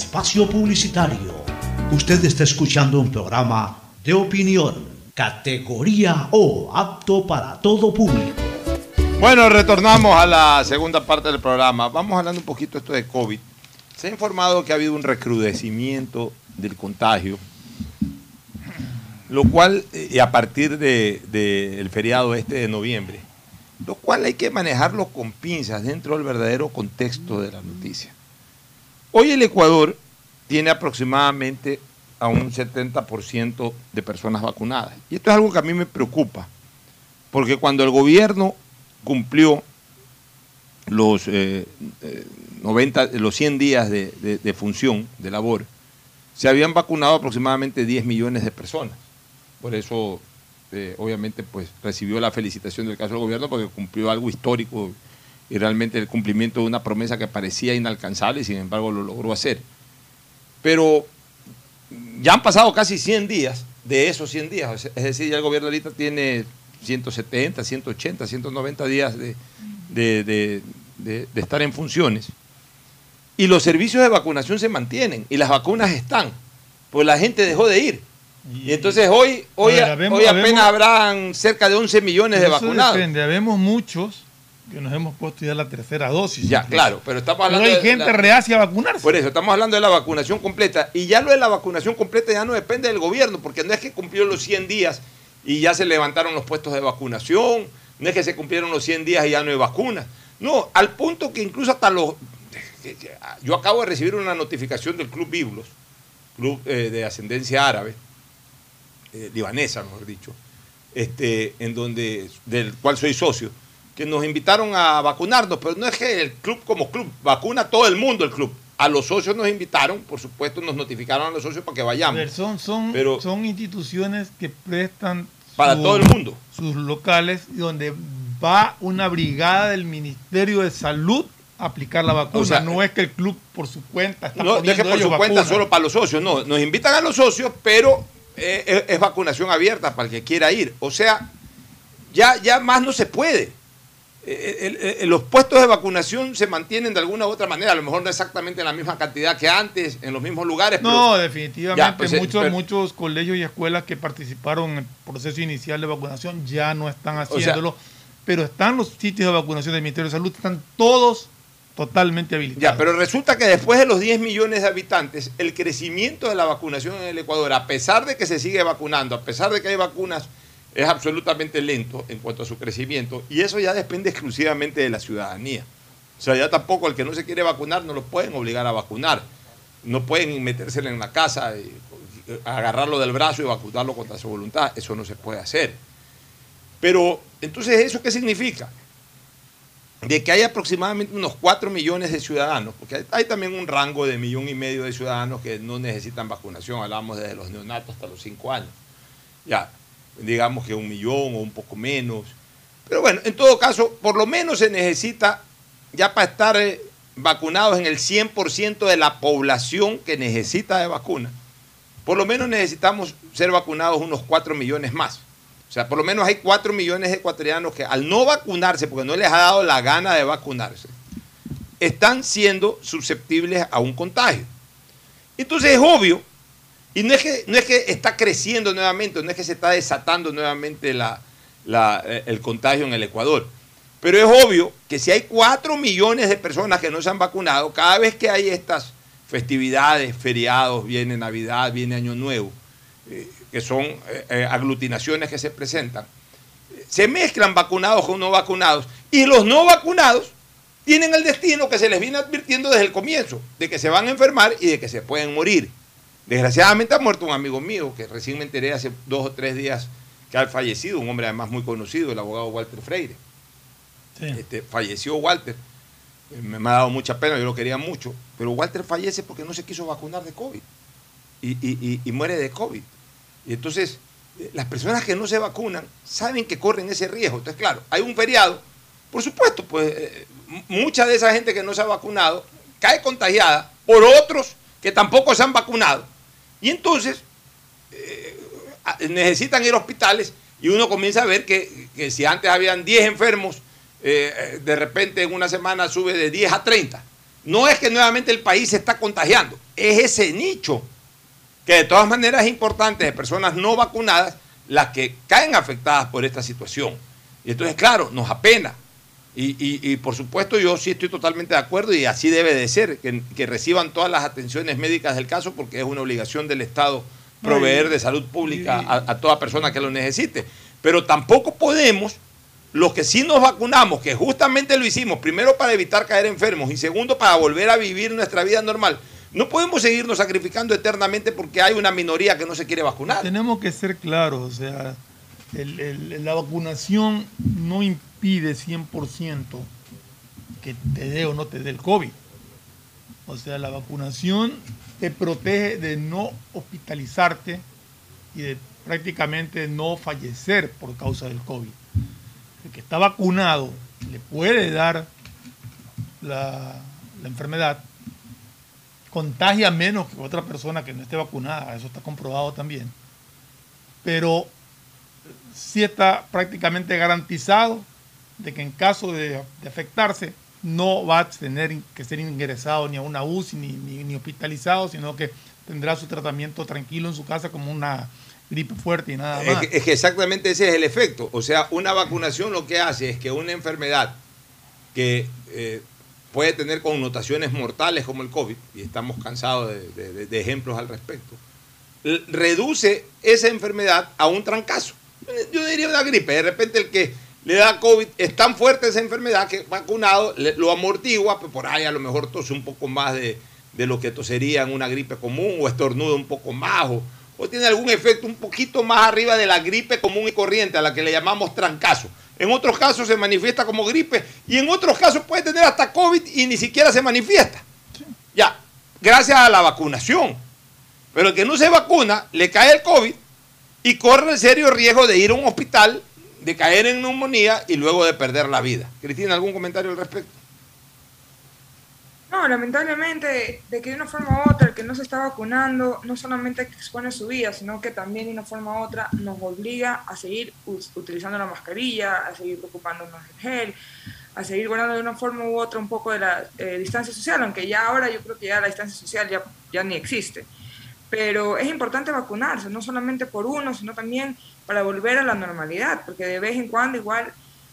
espacio publicitario. Usted está escuchando un programa de opinión, categoría O, apto para todo público. Bueno, retornamos a la segunda parte del programa. Vamos hablando un poquito esto de COVID. Se ha informado que ha habido un recrudecimiento del contagio, lo cual, eh, y a partir del de, feriado este de noviembre, lo cual hay que manejarlo con pinzas dentro del verdadero contexto de la noticia. Hoy el Ecuador tiene aproximadamente a un 70% de personas vacunadas. Y esto es algo que a mí me preocupa, porque cuando el gobierno cumplió los, eh, eh, 90, los 100 días de, función, de labor, se habían vacunado aproximadamente 10 millones de personas. Por eso, eh, obviamente, pues recibió la felicitación del caso del gobierno porque cumplió algo histórico y realmente el cumplimiento de una promesa que parecía inalcanzable y sin embargo lo logró hacer. Pero ya han pasado casi 100 días de esos 100 días, es decir, ya el gobierno ahorita tiene 170, 180, 190 días de, de, de, de, estar en funciones. Y los servicios de vacunación se mantienen y las vacunas están, pues la gente dejó de ir. Y entonces hoy, hoy, ver, habemos, hoy apenas habemos, habrán cerca de 11 millones de vacunados. Depende, habemos muchos que nos hemos puesto ya la tercera dosis. Ya, incluso. claro, pero estamos hablando pero hay gente la, reacia a vacunarse. Por eso, estamos hablando de la vacunación completa. Y ya lo de la vacunación completa ya no depende del gobierno, porque no es que cumplió los 100 días y ya se levantaron los puestos de vacunación, no es que se cumplieron los 100 días y ya no hay vacunas. No, al punto que incluso hasta los... Yo acabo de recibir una notificación del Club Biblos, club eh, de ascendencia árabe, eh, libanesa, mejor dicho, este, en donde, del cual soy socio, que nos invitaron a vacunarnos, pero no es que el club como club, vacuna todo el mundo el club, A los socios nos invitaron, por supuesto, nos notificaron a los socios para que A vayamos. ver, son, son, Pero- son instituciones que prestan Para todo el mundo. sus locales y donde va una brigada del Ministerio de Salud a aplicar la vacuna. O sea, no es que el club por su cuenta está No, no es que poniendo por su cuenta solo para los socios, no. Nos invitan a los socios, pero eh, es, es vacunación abierta para el que quiera ir. O sea, ya, ya más no se puede. Eh, el- los puestos de vacunación se mantienen de alguna u otra manera, a lo mejor no exactamente en la misma cantidad que antes, en los mismos lugares. No, pero- definitivamente. Ya, pues, eh, muchos, pero- muchos colegios y escuelas que participaron en el proceso inicial de vacunación ya no están sea- haciéndolo. pero están los sitios de vacunación del Ministerio de Salud, están todos totalmente habilitados. Ya, pero resulta que después de los 10 millones de habitantes, el crecimiento de la vacunación en el Ecuador, a pesar de que se sigue vacunando, a pesar de que hay vacunas, es absolutamente lento en cuanto a su crecimiento. Y eso ya depende exclusivamente de la ciudadanía. O sea, ya tampoco el que no se quiere vacunar no lo pueden obligar a vacunar. No pueden metérselo en la casa, y, agarrarlo del brazo y vacunarlo contra su voluntad. Eso no se puede hacer. Pero, entonces, ¿eso qué significa? de que hay aproximadamente unos 4 millones de ciudadanos, porque hay, hay también un rango de millón y medio de ciudadanos que no necesitan vacunación, hablamos desde los neonatos hasta los 5 años. Ya, digamos que un millón o un poco menos. Pero bueno, en todo caso, por lo menos se necesita, ya para estar eh, vacunados en el 100% de la población que necesita de vacuna, por lo menos necesitamos ser vacunados unos 4 millones más. O sea, por lo menos hay 4 millones de ecuatorianos que al no vacunarse, porque no les ha dado la gana de vacunarse, están siendo susceptibles a un contagio. Entonces es obvio, y no es que, no es que está creciendo nuevamente, no es que se está desatando nuevamente la, eh, el contagio en el Ecuador, pero es obvio que si hay 4 millones de personas que no se han vacunado, cada vez que hay estas festividades, feriados, viene Navidad, viene Año Nuevo, eh, que son eh, aglutinaciones que se presentan, se mezclan vacunados con no vacunados y los no vacunados tienen el destino que se les viene advirtiendo desde el comienzo, de que se van a enfermar y de que se pueden morir. Desgraciadamente ha muerto un amigo mío que recién me enteré hace dos o tres días que ha fallecido, un hombre además muy conocido, el abogado Walter Freire. Este, falleció Walter. Eh, Me, me ha dado mucha pena, yo lo quería mucho, pero Walter fallece porque no se quiso vacunar de COVID y, y- y- y muere de COVID. Y entonces, eh, las personas que no se vacunan saben que corren ese riesgo. Entonces, claro, hay un feriado, por supuesto, pues eh, mucha de esa gente que no se ha vacunado cae contagiada por otros que tampoco se han vacunado. Y entonces eh, necesitan ir a hospitales y uno comienza a ver que, que si antes habían 10 enfermos, eh, eh, de repente en una semana sube de 10 a 30. No es que nuevamente el país se está contagiando, es ese nicho que de todas maneras es importante de personas no vacunadas las que caen afectadas por esta situación. Y entonces, claro, nos apena. Y, y- y, por supuesto yo sí estoy totalmente de acuerdo y así debe de ser, que, que reciban todas las atenciones médicas del caso porque es una obligación del Estado proveer de salud pública a, a toda persona que lo necesite. Pero tampoco podemos, los que sí nos vacunamos, que justamente lo hicimos, primero para evitar caer enfermos y segundo para volver a vivir nuestra vida normal, no podemos seguirnos sacrificando eternamente porque hay una minoría que no se quiere vacunar. Tenemos que ser claros, o sea, el- el- la vacunación no impide 100% que te dé o no te dé el COVID. O sea, la vacunación te protege de no hospitalizarte y de prácticamente no fallecer por causa del COVID. El que está vacunado le puede dar la enfermedad, contagia menos que otra persona que no esté vacunada, eso está comprobado también. Pero sí está prácticamente garantizado de que en caso de, de afectarse no va a tener que ser ingresado ni a una UCI ni, ni- ni hospitalizado, sino que tendrá su tratamiento tranquilo en su casa como una gripe fuerte y nada Es más. que, es que exactamente ese es el efecto. O sea, una vacunación lo que hace es que una enfermedad que eh, puede tener connotaciones mortales como el COVID, y estamos cansados de, de- ejemplos al respecto, reduce esa enfermedad a un trancazo. Yo diría una gripe. De repente el que le da COVID es tan fuerte esa enfermedad que vacunado lo amortigua, pero por ahí a lo mejor tose un poco más de, de lo que tosería en una gripe común o estornuda un poco más o, o tiene algún efecto un poquito más arriba de la gripe común y corriente a la que le llamamos trancazo. En otros casos se manifiesta como gripe y en otros casos puede tener hasta COVID y ni siquiera se manifiesta. Ya, gracias a la vacunación. Pero el que no se vacuna, le cae el COVID y corre el serio riesgo de ir a un hospital, de caer en neumonía y luego de perder la vida. Cristina, ¿algún comentario al respecto? No, lamentablemente, de que de una forma u otra, el que no se está vacunando, no solamente expone su vida, sino que también de una forma u otra nos obliga a seguir utilizando la mascarilla, a seguir preocupándonos del gel, a seguir guardando de una forma u otra un poco de la eh, distancia social, aunque ya ahora yo creo que ya la distancia social ya, ya ni existe. Pero es importante vacunarse, no solamente por uno, sino también para volver a la normalidad, porque de vez en cuando igual,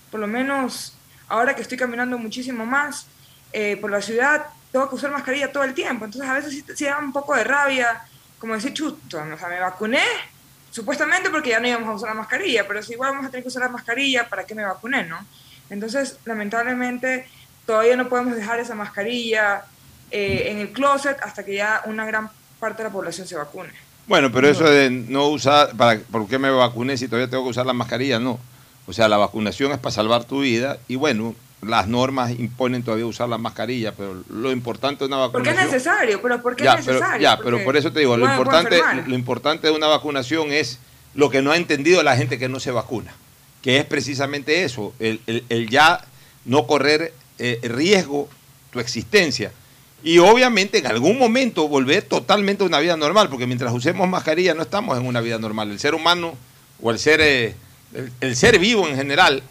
por lo menos ahora que estoy caminando muchísimo más eh, por la ciudad, tengo que usar mascarilla todo el tiempo, entonces a veces sí, sí da un poco de rabia, como decir, chuto, o sea, me vacuné, supuestamente porque ya no íbamos a usar la mascarilla, pero si igual vamos a tener que usar la mascarilla, ¿para qué me vacuné, no? Entonces, lamentablemente, todavía no podemos dejar esa mascarilla eh, en el closet hasta que ya una gran parte de la población se vacune. Bueno, pero eso de no usar, para, ¿por qué me vacuné si todavía tengo que usar la mascarilla? No. O sea, la vacunación es para salvar tu vida y bueno, las normas imponen todavía usar la mascarilla, pero lo importante de una Porque vacunación... es necesario, pero ¿por qué ya, es pero, necesario? ya, Porque pero por eso te digo, lo importante, lo importante de una vacunación es lo que no ha entendido la gente que no se vacuna, que es precisamente eso, el, el- el ya no correr eh, riesgo tu existencia. Y obviamente en algún momento volver totalmente a una vida normal, porque mientras usemos mascarilla no estamos en una vida normal. El ser humano o el ser, eh, el, ser vivo en general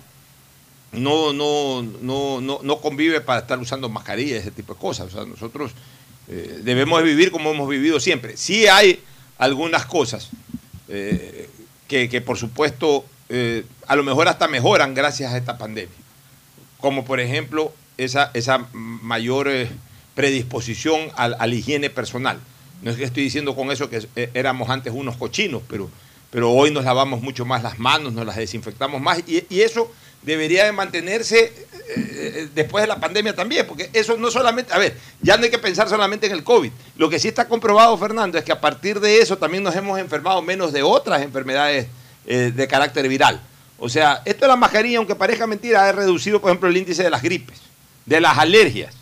no, no, no, no, no convive para estar usando mascarilla, ese tipo de cosas. O sea, nosotros eh, debemos de vivir como hemos vivido siempre. Sí hay algunas cosas eh, que, que, por supuesto, eh, a lo mejor hasta mejoran gracias a esta pandemia. Como por ejemplo esa, esa mayor predisposición a, la higiene personal. No es que estoy diciendo con eso que eh, éramos antes unos cochinos, pero, pero hoy nos lavamos mucho más las manos, nos las desinfectamos más y, eso debería de mantenerse eh, después de la pandemia también, porque eso no solamente, a ver, ya no hay que pensar solamente en el COVID. Lo que sí está comprobado, Fernando, es que a partir de eso también nos hemos enfermado menos de otras enfermedades eh, de carácter viral. O sea, esto de la mascarilla, aunque parezca mentira, ha reducido, por ejemplo, el índice de las gripes, de las alergias,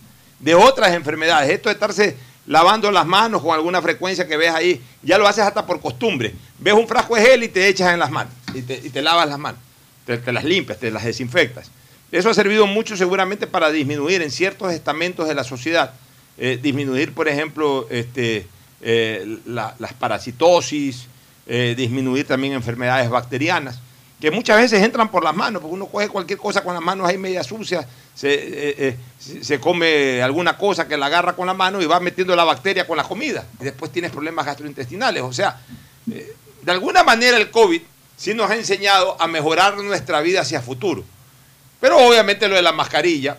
de otras enfermedades. Esto de estarse lavando las manos con alguna frecuencia que ves ahí, ya lo haces hasta por costumbre. Ves un frasco de gel y te echas en las manos, y te, y te lavas las manos, te, las limpias, te las desinfectas. Eso ha servido mucho seguramente para disminuir en ciertos estamentos de la sociedad, eh, disminuir, por ejemplo, este, eh, la- las parasitosis, eh, disminuir también enfermedades bacterianas, que muchas veces entran por las manos, porque uno coge cualquier cosa con las manos ahí media sucias, se, eh, eh, se- se come alguna cosa que la agarra con la mano y va metiendo la bacteria con la comida, y después tienes problemas gastrointestinales. O sea, eh, de alguna manera el COVID sí nos ha enseñado a mejorar nuestra vida hacia futuro. Pero obviamente lo de la mascarilla,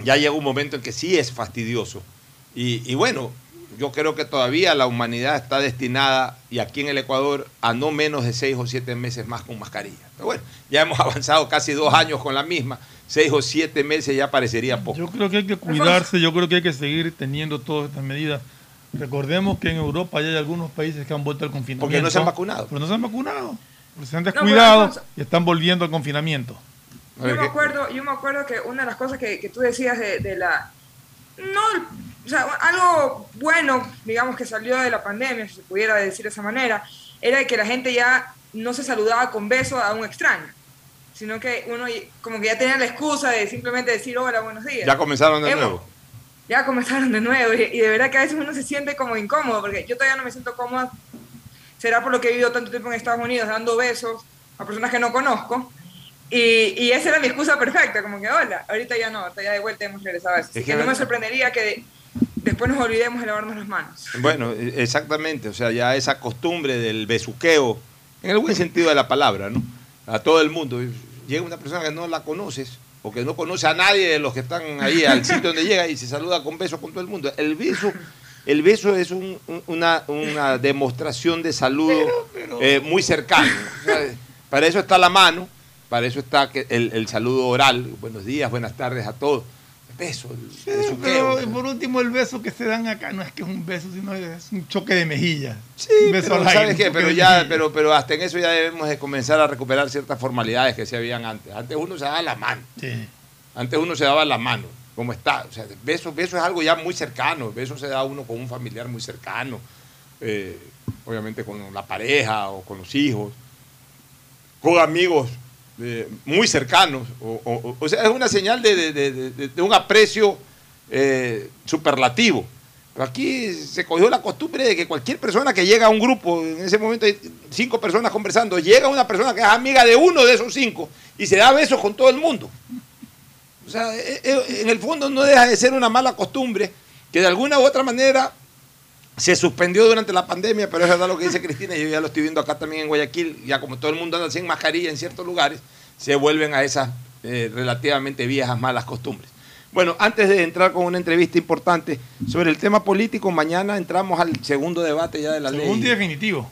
ya llega un momento en que sí es fastidioso. Y bueno, yo creo que todavía la humanidad está destinada, y aquí en el Ecuador, a no menos de seis o siete meses más con mascarilla. Pero bueno, ya hemos avanzado casi dos años con la misma, seis o siete meses ya parecería poco. Yo creo que hay que cuidarse, yo creo que hay que seguir teniendo todas estas medidas. Recordemos que en Europa ya hay algunos países que han vuelto al confinamiento. Porque no se han vacunado. Pero no se han vacunado. Porque se han descuidado y están volviendo al confinamiento. Yo me acuerdo, yo me acuerdo que una de las cosas que, que tú decías de, de la no o sea, algo bueno, digamos que salió de la pandemia, si se pudiera decir de esa manera, era que la gente ya no se saludaba con beso a un extraño, sino que uno como que ya tenía la excusa de simplemente decir hola, buenos días. Ya comenzaron de Hemos- nuevo. ya comenzaron de nuevo y, y de verdad que a veces uno se siente como incómodo porque yo todavía no me siento cómoda será por lo que he vivido tanto tiempo en Estados Unidos dando besos a personas que no conozco y, y esa era mi excusa perfecta como que hola ahorita ya no ya de vuelta hemos regresado a eso Es que que no me sorprendería que después nos olvidemos de lavarnos las manos Bueno, e- exactamente, o sea, ya esa costumbre del besuqueo, en el buen sentido de la palabra, ¿no? A todo el mundo. Llega una persona que no la conoces o que no conoce a nadie de los que están ahí al sitio donde llega y se saluda con beso con todo el mundo. El beso, el beso es un- un- una, una demostración de saludo eh, muy cercano. O sea, para eso está la mano, para eso está el, el saludo oral. Buenos días, buenas tardes a todos. El beso, el besuqueo. Pero y por último, el beso que se dan acá no es que es un beso, sino es un choque de mejilla. Sí, Un beso pero aire, ¿sabes qué? Pero ya, pero, pero hasta en eso ya debemos de comenzar a recuperar ciertas formalidades que se habían antes. Antes uno se daba la mano. Sí. Antes uno se daba la mano. cómo está. O sea, besos, besos es algo ya muy cercano. Besos se da uno con un familiar muy cercano. eh, obviamente con la pareja o con los hijos. Con amigos muy cercanos. O, o- o sea, es una señal de, de- de- de- un aprecio eh, superlativo. Pero aquí se cogió la costumbre de que cualquier persona que llega a un grupo, en ese momento hay cinco personas conversando, llega una persona que es amiga de uno de esos cinco y se da besos con todo el mundo. O sea, eh, eh, en el fondo no deja de ser una mala costumbre que de alguna u otra manera se suspendió durante la pandemia, pero es verdad lo que dice Cristina, y yo ya lo estoy viendo acá también en Guayaquil, ya como todo el mundo anda sin mascarilla en ciertos lugares, se vuelven a esas eh, relativamente viejas malas costumbres. Bueno, antes de entrar con una entrevista importante sobre el tema político, mañana entramos al segundo debate ya de la Segundo y ley. definitivo.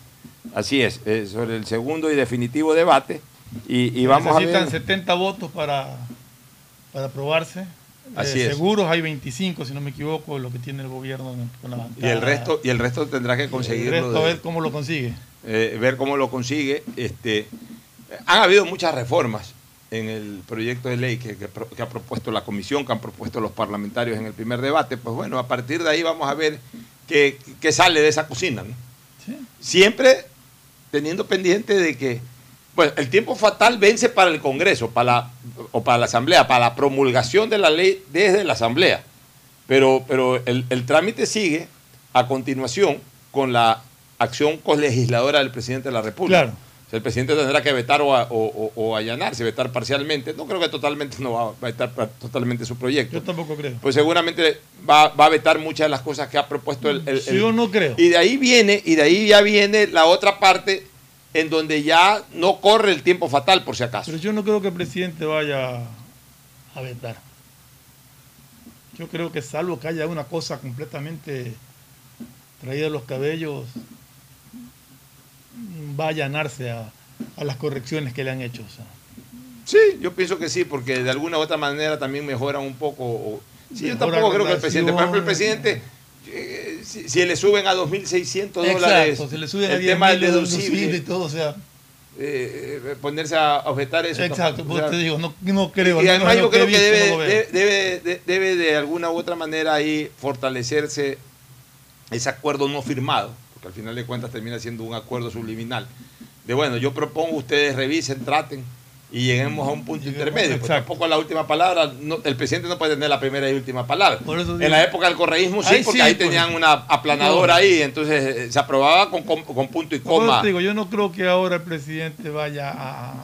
Así es, eh, sobre el segundo y definitivo debate. Y, y vamos a Necesitan ver. 70 votos para, para aprobarse. Así Eh. Seguros hay 25, si no me equivoco, lo que tiene el gobierno con la bancada. Y el resto, y el resto tendrá que El conseguirlo. resto a de- ver cómo lo consigue. eh, ver cómo lo consigue. Este, han habido muchas reformas en el proyecto de ley que, que pro- que ha propuesto la comisión, que han propuesto los parlamentarios en el primer debate. Pues bueno, a partir de ahí vamos a ver qué, qué sale de esa cocina. ¿no? Siempre teniendo pendiente de que bueno, el tiempo fatal vence para el Congreso para la- o para la Asamblea, para la promulgación de la ley desde la Asamblea. Pero, pero el, el trámite sigue a continuación con la acción colegisladora del presidente de la República. Claro. O sea, el presidente tendrá que vetar o, a- o- o- allanarse, vetar parcialmente. No creo que totalmente no va a vetar totalmente su proyecto. Yo tampoco creo. Pues seguramente va, va a vetar muchas de las cosas que ha propuesto el, el- el- Yo no creo. y de ahí viene, y de ahí ya viene la otra parte en donde ya no corre el tiempo fatal, por si acaso. Pero yo no creo que el presidente vaya a vetar. Yo creo que salvo que haya una cosa completamente traída de los cabellos, va a allanarse a, a las correcciones que le han hecho. o sea. Sí, yo pienso que sí, porque de alguna u otra manera también mejoran un poco. sí, yo tampoco creo que el presidente, por ejemplo, el presidente, si, si le suben a 2.600 dólares, Exacto, se le suben a el 10 tema del deducible, y todo, o sea. eh, eh, ponerse a objetar eso. Exacto, o pues sea, te digo, no, no creo. Y además yo creo que visto, debe, no debe, de, debe de alguna u otra manera ahí fortalecerse ese acuerdo no firmado, porque al final de cuentas termina siendo un acuerdo subliminal. De bueno, yo propongo, ustedes revisen, traten y lleguemos a un punto intermedio. Exacto. tampoco la última palabra, no- el presidente no puede tener la primera y última palabra. En la época del correísmo sí, Ahí porque sí, ahí pues. tenían una aplanadora No. ahí, entonces eh, se aprobaba con, con- con punto y coma. te digo, yo no creo que ahora el presidente vaya a, a-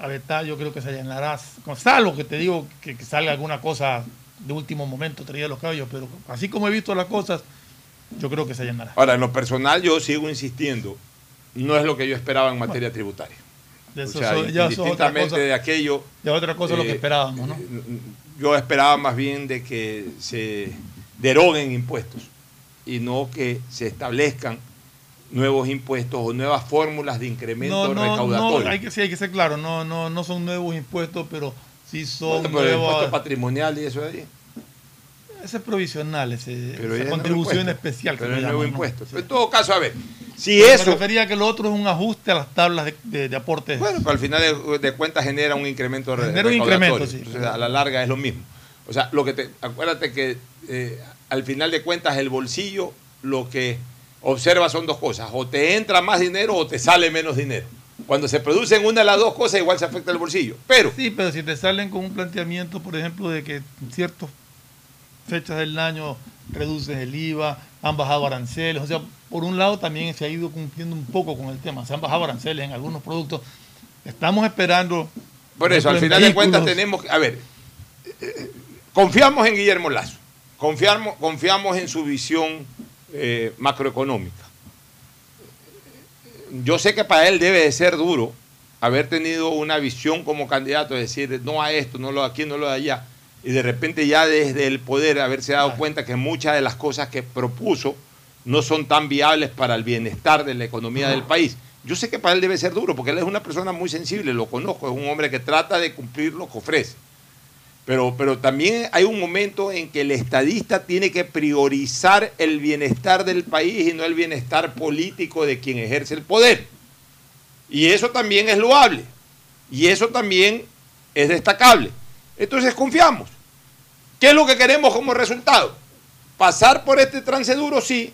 a vetar, yo creo que se allanará, con- salvo que te digo que, que salga alguna cosa de último momento, traída de los cabellos, pero así como he visto las cosas, yo creo que se allanará. Ahora, en lo personal yo sigo insistiendo, no es lo que yo esperaba en materia tributaria. O eso sea, ya indistintamente cosa. de aquello. Ya otra cosa lo que eh, esperábamos, ¿no? Yo esperaba más bien de que se deroguen impuestos y no que se establezcan nuevos impuestos o nuevas fórmulas de incremento No, no, recaudatorio. no, hay que, sí, hay que ser claro, no, no, no son nuevos impuestos, pero sí son pero el nuevas- impuesto patrimonial y eso de ahí. Ese es provisional, ese, Pero esa es contribución especial. Pero es nuevo impuesto. Pero en todo caso, a ver, si Pero eso. Me refería a que lo otro es un ajuste a las tablas de, de, de aportes. Bueno, pero al final de, de cuentas genera un incremento re- Genera un incremento, sí. Entonces, a la larga es lo mismo. O sea, lo que te, acuérdate que eh, al final de cuentas el bolsillo lo que observa son dos cosas. O te entra más dinero o te sale menos dinero. Cuando se producen una de las dos cosas, igual se afecta el bolsillo. Pero Sí, pero si te salen con un planteamiento, por ejemplo, de que en ciertas fechas del año reduces el IVA, han bajado aranceles, o sea, por un lado también se ha ido cumpliendo un poco con el tema, se han bajado aranceles en algunos productos. Estamos esperando. Por eso, al final de cuentas tenemos que, a ver, eh, confiamos en Guillermo Lazo, confiamos, confiamos en su visión eh, macroeconómica. Yo sé que para él debe de ser duro haber tenido una visión como candidato, es decir, no a esto, no lo de aquí, no lo de allá, y de repente ya desde el poder haberse dado cuenta que muchas de las cosas que propuso no son tan viables para el bienestar de la economía del país. Yo sé que para él debe ser duro, porque él es una persona muy sensible, lo conozco, es un hombre que trata de cumplir lo que ofrece. Pero, pero también hay un momento en que el estadista tiene que priorizar el bienestar del país y no el bienestar político de quien ejerce el poder. Y eso también es loable. Y eso también es destacable. Entonces confiamos. ¿Qué es lo que queremos como resultado? Pasar por este trance duro, sí,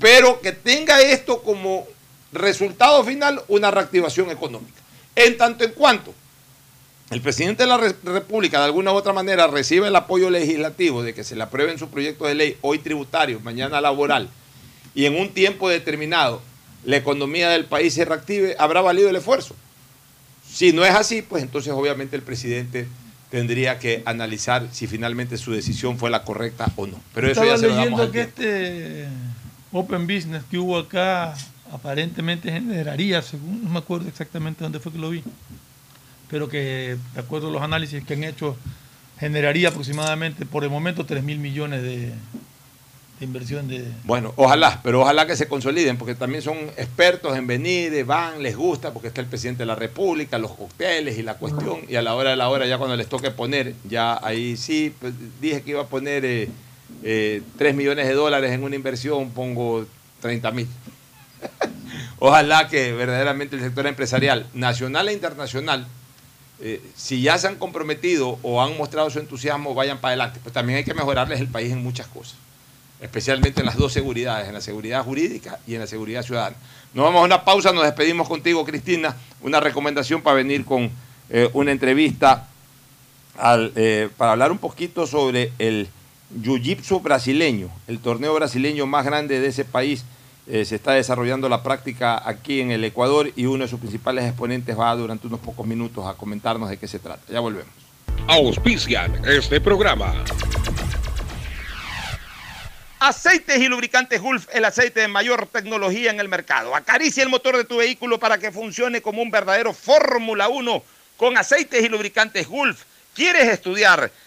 pero que tenga esto como resultado final una reactivación económica. En tanto en cuanto el presidente de la República de alguna u otra manera recibe el apoyo legislativo de que se le aprueben sus proyectos de ley, hoy tributario, mañana laboral, y en un tiempo determinado la economía del país se reactive, habrá valido el esfuerzo. Si no es así, pues entonces obviamente el presidente tendría que analizar si finalmente su decisión fue la correcta o no. Pero eso ya se lo damos al que este Open Business que hubo acá aparentemente generaría, según no me acuerdo exactamente dónde fue que lo vi, pero que de acuerdo a los análisis que han hecho, generaría aproximadamente por el momento 3 mil millones de, de inversión de... Bueno, ojalá, pero ojalá que se consoliden, porque también son expertos en venir, van, les gusta, porque está el presidente de la República, los cócteles y la cuestión, y a la hora de la hora, ya cuando les toque poner, ya ahí sí, pues, dije que iba a poner eh, eh, 3 millones de dólares en una inversión, pongo 30 mil. ojalá que verdaderamente el sector empresarial, nacional e internacional, eh, si ya se han comprometido o han mostrado su entusiasmo, vayan para adelante. Pues también hay que mejorarles el país en muchas cosas especialmente en las dos seguridades, en la seguridad jurídica y en la seguridad ciudadana. Nos vamos a una pausa, nos despedimos contigo, Cristina. Una recomendación para venir con eh, una entrevista eh, para hablar un poquito sobre el Jiu-Jitsu brasileño, el torneo brasileño más grande de ese país. Eh, se está desarrollando la práctica aquí en el Ecuador y uno de sus principales exponentes va durante unos pocos minutos a comentarnos de qué se trata. Ya volvemos. Auspician este programa. Aceites y lubricantes Gulf, el aceite de mayor tecnología en el mercado. Acaricia el motor de tu vehículo para que funcione como un verdadero Fórmula 1 con aceites y lubricantes Gulf. ¿Quieres estudiar,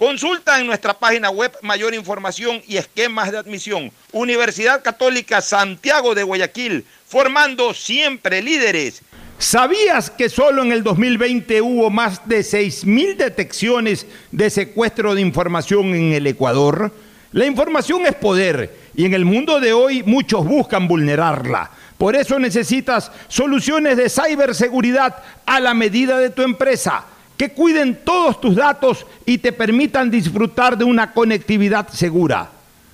Consulta en nuestra página web mayor información y esquemas de admisión. Universidad Católica Santiago de Guayaquil, formando siempre líderes. ¿Sabías que solo en el 2020 hubo más de 6.000 detecciones de secuestro de información en el Ecuador? La información es poder y en el mundo de hoy muchos buscan vulnerarla. Por eso necesitas soluciones de ciberseguridad a la medida de tu empresa, que cuiden todos tus datos y te permitan disfrutar de una conectividad segura.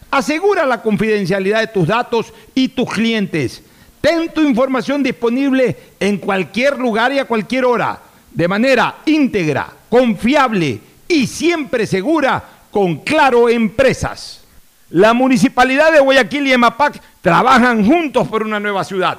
Asegura la confidencialidad de tus datos y tus clientes. Ten tu información disponible en cualquier lugar y a cualquier hora, de manera íntegra, confiable y siempre segura con Claro Empresas. La municipalidad de Guayaquil y EMAPAC trabajan juntos por una nueva ciudad.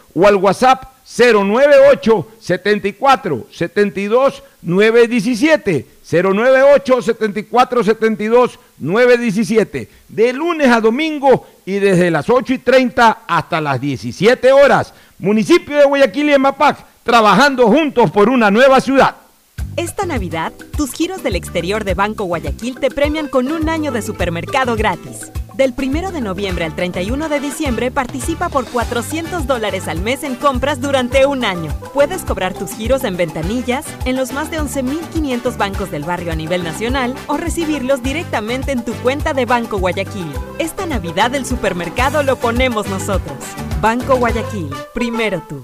o al WhatsApp 098 74 72 917 098 74 72 917 de lunes a domingo y desde las 8 y 30 hasta las 17 horas. Municipio de Guayaquil y Mapac trabajando juntos por una nueva ciudad. Esta Navidad, tus giros del exterior de Banco Guayaquil te premian con un año de supermercado gratis. Del 1 de noviembre al 31 de diciembre participa por 400 dólares al mes en compras durante un año. Puedes cobrar tus giros en ventanillas, en los más de 11.500 bancos del barrio a nivel nacional o recibirlos directamente en tu cuenta de Banco Guayaquil. Esta Navidad el supermercado lo ponemos nosotros. Banco Guayaquil, primero tú.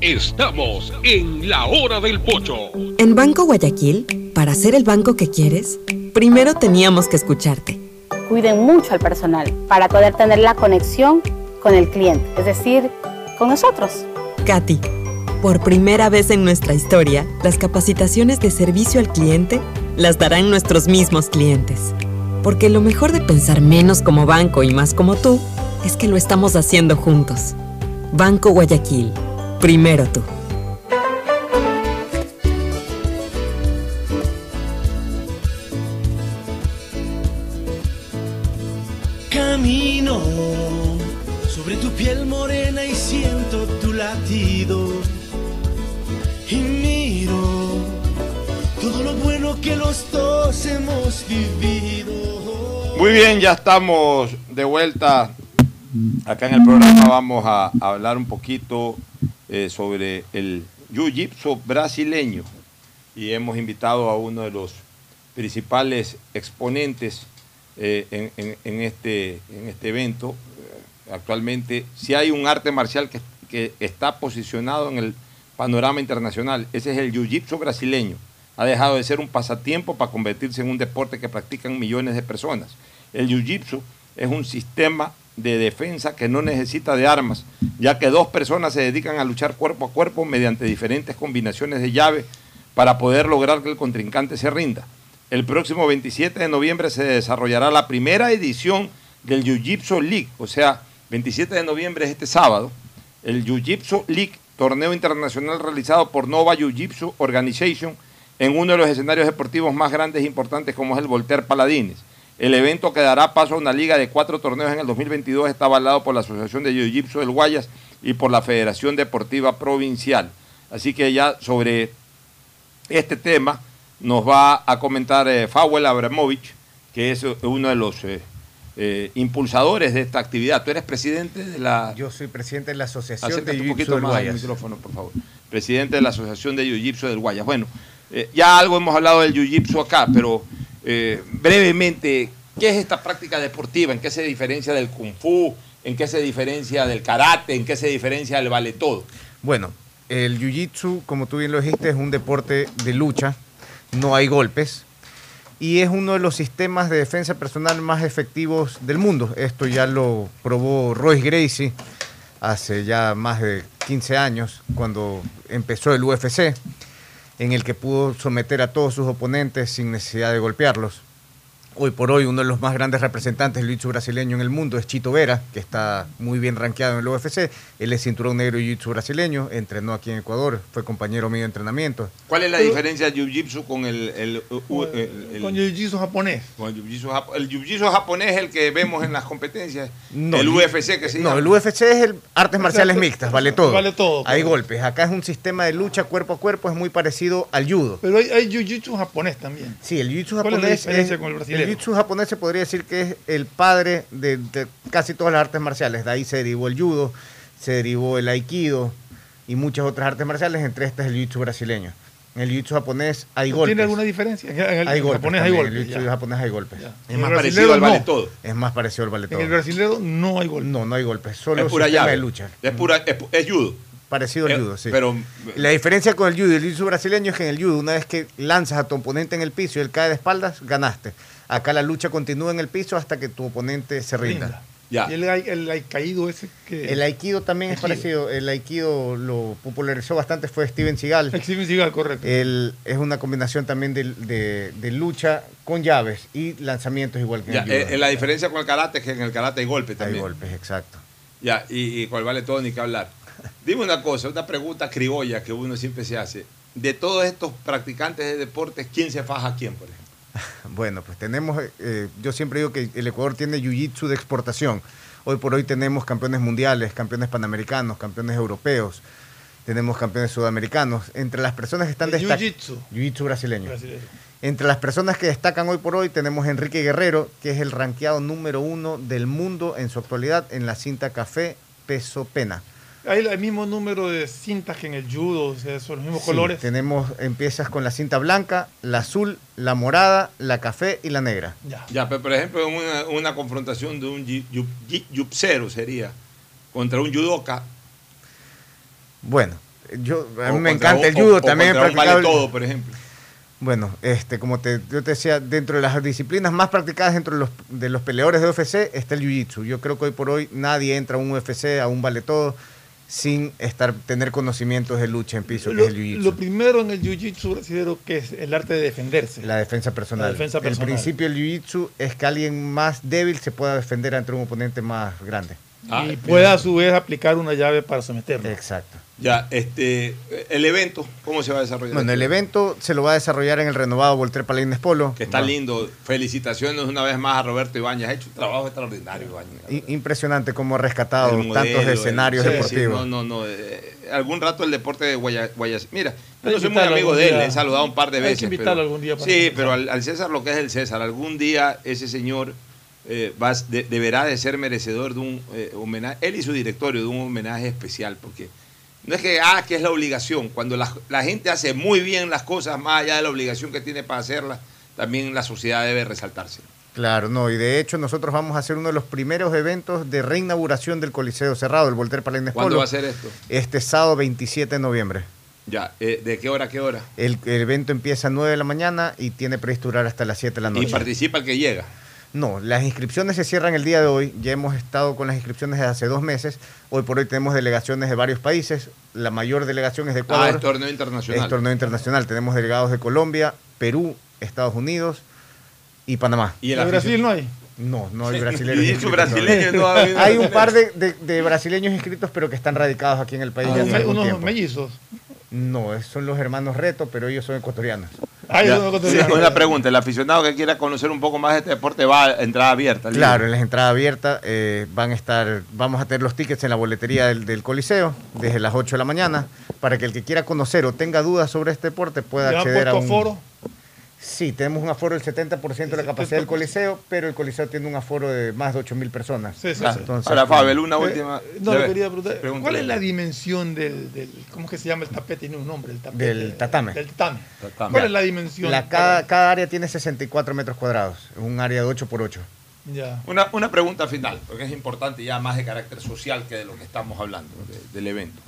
Estamos en la hora del pocho. En Banco Guayaquil, para ser el banco que quieres, primero teníamos que escucharte. Cuiden mucho al personal para poder tener la conexión con el cliente, es decir, con nosotros. Katy, por primera vez en nuestra historia, las capacitaciones de servicio al cliente las darán nuestros mismos clientes. Porque lo mejor de pensar menos como banco y más como tú es que lo estamos haciendo juntos. Banco Guayaquil. Primero tú. Camino sobre tu piel morena y siento tu latido. Y miro todo lo bueno que los dos hemos vivido. Muy bien, ya estamos de vuelta acá en el programa. Vamos a hablar un poquito eh, sobre el jiu-jitsu brasileño y hemos invitado a uno de los principales exponentes eh, en, en- este, en este evento. Eh, Actualmente, si hay un arte marcial que, que está posicionado en el panorama internacional, ese es el jiu-jitsu brasileño. Ha dejado de ser un pasatiempo para convertirse en un deporte que practican millones de personas. El jiu-jitsu es un sistema de defensa que no necesita de armas, ya que dos personas se dedican a luchar cuerpo a cuerpo mediante diferentes combinaciones de llave para poder lograr que el contrincante se rinda. El próximo 27 de noviembre se desarrollará la primera edición del Jiu-Jitsu League, o sea, 27 de noviembre es este sábado, el Jiu-Jitsu League, torneo internacional realizado por Nova Jiu-Jitsu Organization en uno de los escenarios deportivos más grandes e importantes como es el Voltaire Paladines. El evento que dará paso a una liga de cuatro torneos en el 2022 está avalado por la Asociación de Jiu-Jitsu del Guayas y por la Federación Deportiva Provincial. Así que ya sobre este tema nos va a comentar eh, Fawel Abramovich, que es eh, uno de los eh, eh, impulsadores de esta actividad. Tú eres presidente de la... Yo soy presidente de la Asociación Acércate de un Jiu-Jitsu poquito del más al Guayas. micrófono, por favor. Presidente de la Asociación de Jiu-Jitsu del Guayas. Bueno, ya algo hemos hablado del Jiu-Jitsu acá, pero eh, brevemente, ¿qué es esta práctica deportiva? ¿En qué se diferencia del Kung Fu? ¿En qué se diferencia del karate? ¿En qué se diferencia del vale todo? Bueno, el Jiu-Jitsu, como tú bien lo dijiste, es un deporte de lucha, no hay golpes y es uno de los sistemas de defensa personal más efectivos del mundo. Esto ya lo probó Royce Gracie hace ya más de 15 años, cuando empezó el UFC, en el que pudo someter a todos sus oponentes sin necesidad de golpearlos. Hoy por hoy uno de los más grandes representantes del jiu-jitsu brasileño en el mundo es Chito Vera, que está muy bien rankeado en el UFC. Él es cinturón negro de jiu-jitsu brasileño, entrenó aquí en Ecuador, fue compañero mío de entrenamiento. ¿Cuál es la diferencia del Jiu-Jitsu con el... el, el- el- Con Jiu-Jitsu japonés. con el Jiu-Jitsu el Jiu-Jitsu japonés es el que vemos en las competencias. No, el UFC que se No, llama. el UFC es el artes marciales mixtas, vale todo. Vale todo, Hay golpes. Acá es un sistema de lucha cuerpo a cuerpo, es muy parecido al judo. Pero hay, hay Jiu-Jitsu japonés también. Sí, el jiu-jitsu ¿Cuál es la japonés diferencia es- con el el brasileño? Jiu-jitsu japonés se podría decir que es el padre de, de casi todas las artes marciales. De ahí se derivó el judo, se derivó el aikido y muchas otras artes marciales, entre estas el jiu-jitsu brasileño. En el jiu-jitsu japonés hay golpes. ¿Tiene alguna diferencia? En el, hay golpes japonés hay golpes. En el jiu-jitsu japonés hay golpes. Ya. Es En más parecido al vale no. todo. Es más parecido al vale En todo. el brasileño no hay golpes. No, no hay golpes, solo es pura llave. de lucha. Es, pura, es, pu- es judo. Parecido al Eh, judo, sí. Pero La diferencia con el judo y el jiu-jitsu brasileño es que en el judo, una vez que lanzas a tu oponente en el piso y él cae de espaldas, ganaste. Acá la lucha continúa en el piso hasta que tu oponente se rinda. Rinda. Ya. Y el, el, ai- caído ese que... El aikido también es Aikido. parecido. El aikido lo popularizó bastante, fue Steven Seagal. Steven Seagal, correcto. Él es una combinación también de, de- de lucha con llaves y lanzamientos igual que en el judo. eh, la diferencia con el karate es que en el karate hay golpes Hay también. golpes, exacto. Ya, y, y con el vale todo ni que hablar. Dime una cosa, una pregunta criolla que uno siempre se hace. De todos estos practicantes de deportes, ¿quién se faja a quién, por ejemplo? Bueno, pues tenemos, eh, yo siempre digo que el Ecuador tiene jiu-jitsu de exportación. Hoy por hoy tenemos campeones mundiales, campeones panamericanos, campeones europeos. tenemos campeones sudamericanos. Entre las personas que están De destac- jiu-jitsu. Jiu-jitsu brasileño. Brasileño. Entre las personas que destacan hoy por hoy tenemos a Enrique Guerrero, que es el ranqueado número uno del mundo en su actualidad en la cinta café peso pena. Hay el mismo número de cintas que en el judo, o sea, son los mismos Sí, colores. Tenemos, empiezas con la cinta blanca, la azul, la morada, la café y la negra. Ya, pero por ejemplo, en una, una confrontación de un yupsero sería contra un judoka. Bueno, yo, a o mí me contra encanta un- el judo, o- o también he practicado vale todo, por ejemplo. Bueno, este, como te, yo te decía, dentro de las disciplinas más practicadas dentro de los, de los peleadores de UFC está el Jiu-Jitsu. Yo creo que hoy por hoy nadie entra a un UFC, a un vale todo, sin estar, tener conocimientos de lucha en piso, que Lo, es el Jiu-Jitsu. lo primero en el jiu-jitsu brasileño que es el arte de defenderse. La defensa personal. La defensa El principio del Jiu-Jitsu es que alguien más débil se pueda defender ante un oponente más grande. y pueda a su vez aplicar una llave para someterlo. Exacto. Ya, este, el evento, ¿cómo se va a desarrollar? Bueno, el evento se lo va a desarrollar en el renovado Voltaire Palines Polo. Que está lindo. Felicitaciones una vez más a Roberto Ibáñez. Ha hecho un trabajo extraordinario, Ibáñez. I- Impresionante cómo ha rescatado modelo, tantos escenarios sí, deportivos. no, no, no. eh, algún rato el deporte de Guaya, Guayas- Mira, yo no soy muy amigo de él, día. le he saludado un par de Hay que veces. invitarlo pero- algún día para Sí, pero al, al César lo que es el César, algún día ese señor eh, va, de- deberá de ser merecedor de un eh, homenaje, él y su directorio, de un homenaje especial, porque no es que, ah, que es la obligación, cuando la, la gente hace muy bien las cosas, más allá de la obligación que tiene para hacerlas, también la sociedad debe resaltarse. Claro, no, y de hecho nosotros vamos a hacer uno de los primeros eventos de reinauguración del Coliseo Cerrado, el Voltaire Palines ¿Cuándo va a ser esto? Este sábado 27 de noviembre. Ya, eh, ¿de qué hora a qué hora? El, el evento empieza a 9 de la mañana y tiene previsto durar hasta las 7 de la noche. Y participa el que llega. No, las inscripciones se cierran el día de hoy. Ya hemos estado con las inscripciones desde hace dos meses. Hoy por hoy tenemos delegaciones de varios países. La mayor delegación es de Ecuador. Ah, es torneo internacional. Es torneo internacional. Tenemos delegados de Colombia, Perú, Estados Unidos y Panamá. ¿Y el ¿De Brasil no hay? No, no hay Sí, brasileños. y inscritos no ha habido Hay un par de, de- de brasileños inscritos, pero que están radicados aquí en el país. Ah, ya hace unos tiempo. mellizos. No, es- son los hermanos Reto, pero ellos son ecuatorianos. Ah, Ya, son ecuatorianos. sí, una pregunta, el aficionado que quiera conocer un poco más de este deporte va a entrada abierta. libre. Claro, en la entrada abierta eh, van a estar, vamos a tener los tickets en la boletería del, del Coliseo desde las 8 de la mañana para que el que quiera conocer o tenga dudas sobre este deporte pueda ¿Le han acceder a un aforo? Sí, tenemos un aforo del 70% de la capacidad del Coliseo, pero el Coliseo tiene un aforo de más de 8 mil personas. Sí, sí, Ah, sí. entonces, Ahora, Fabel, una Eh, última. no, Debe- le quería preguntar, pregúntale. ¿cuál es la dimensión del, del- ¿cómo es que se llama el tapete? Tiene un nombre, el tapete. Del tatame. Del tatame. Tatame. ¿Cuál Ya. es la dimensión? La, cada, cada área tiene 64 metros cuadrados, es un área de 8 por 8. Ya. Una, una pregunta final, porque es importante ya más de carácter social que de lo que estamos hablando, de- del evento.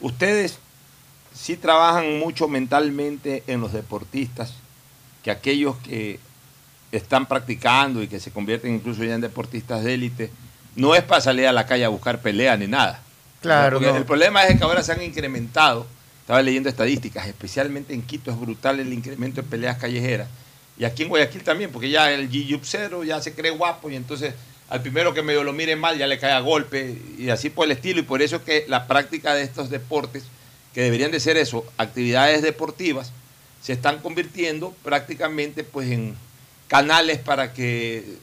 Ustedes sí trabajan mucho mentalmente en los deportistas, que aquellos que están practicando y que se convierten incluso ya en deportistas de élite, no es para salir a la calle a buscar pelea ni nada. Claro, Porque no. el problema es que ahora se han incrementado, estaba leyendo estadísticas, especialmente en Quito es brutal el incremento de peleas callejeras. Y aquí en Guayaquil también, porque ya el G-Cero ya se cree guapo y entonces al primero que medio lo mire mal ya le cae a golpe y así por el estilo. Y por eso es que la práctica de estos deportes, que deberían de ser eso, actividades deportivas, se están convirtiendo prácticamente pues en canales para que eh,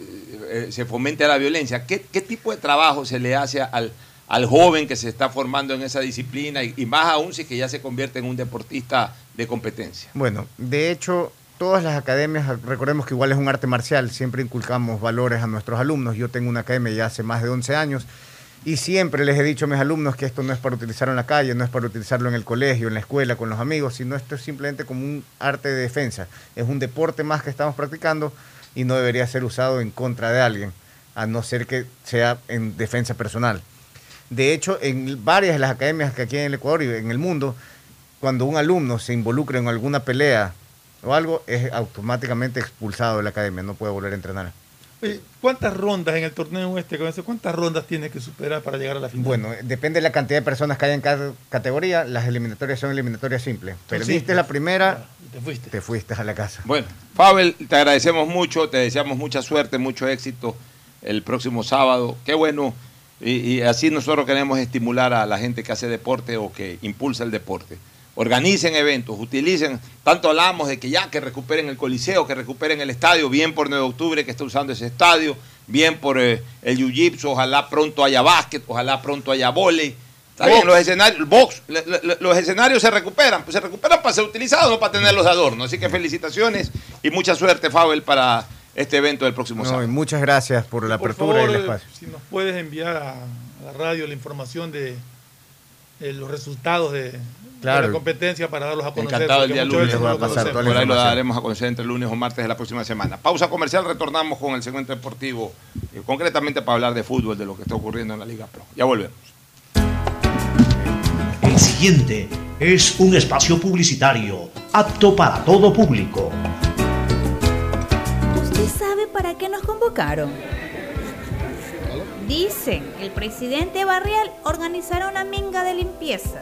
eh, se fomente la violencia. ¿Qué, qué tipo de trabajo se le hace al, al joven que se está formando en esa disciplina y, más aún si que ya se convierte en un deportista de competencia? Bueno, de hecho, todas las academias, recordemos que igual es un arte marcial, siempre inculcamos valores a nuestros alumnos. Yo tengo una academia ya hace más de 11 años y siempre les he dicho a mis alumnos que esto no es para utilizarlo en la calle, no es para utilizarlo en el colegio, en la escuela, con los amigos, sino esto es simplemente como un arte de defensa. Es un deporte más que estamos practicando y no debería ser usado en contra de alguien, a no ser que sea en defensa personal. De hecho, en varias de las academias que aquí en el Ecuador y en el mundo, cuando un alumno se involucra en alguna pelea o algo, es automáticamente expulsado de la academia, no puede volver a entrenar. Oye, ¿Cuántas rondas en el torneo este con eso? ¿Cuántas rondas tiene que superar para llegar a la final? Bueno, depende de la cantidad de personas que hay en cada categoría, las eliminatorias son eliminatorias simples. Perdiste la primera, te fuiste. te fuiste a la casa. Bueno, Fabel, te agradecemos mucho, te deseamos mucha suerte, mucho éxito el próximo sábado. Qué bueno. Y, y así nosotros queremos estimular a la gente que hace deporte o que impulsa el deporte. Organicen eventos, utilicen, tanto hablamos de que ya que recuperen el Coliseo, que recuperen el estadio, bien por 9 de octubre que está usando ese estadio, bien por eh, el Jiu-Jitsu, ojalá pronto haya básquet, ojalá pronto haya volei, Está bien, los escenarios, box, le- le- los escenarios se recuperan, pues se recuperan para ser utilizados, no para tenerlos de adorno. Así que felicitaciones y mucha suerte, Fabel, para este evento del próximo No, sábado. muchas gracias por la Por apertura y el espacio. si nos puedes enviar a, a la radio la información de, de los resultados de Claro. la competencia para darlos a conocer. Encantado el día lunes. veces no lo conocemos. Por ahí lo daremos a conocer entre lunes o martes de la próxima semana. Pausa comercial, retornamos con el segmento deportivo, eh, concretamente para hablar de fútbol, de lo que está ocurriendo en la Liga Pro. Ya volvemos. El siguiente es un espacio publicitario apto para todo público. ¿Usted sabe para qué nos convocaron? Dicen, el presidente Barrial organizará una minga de limpieza.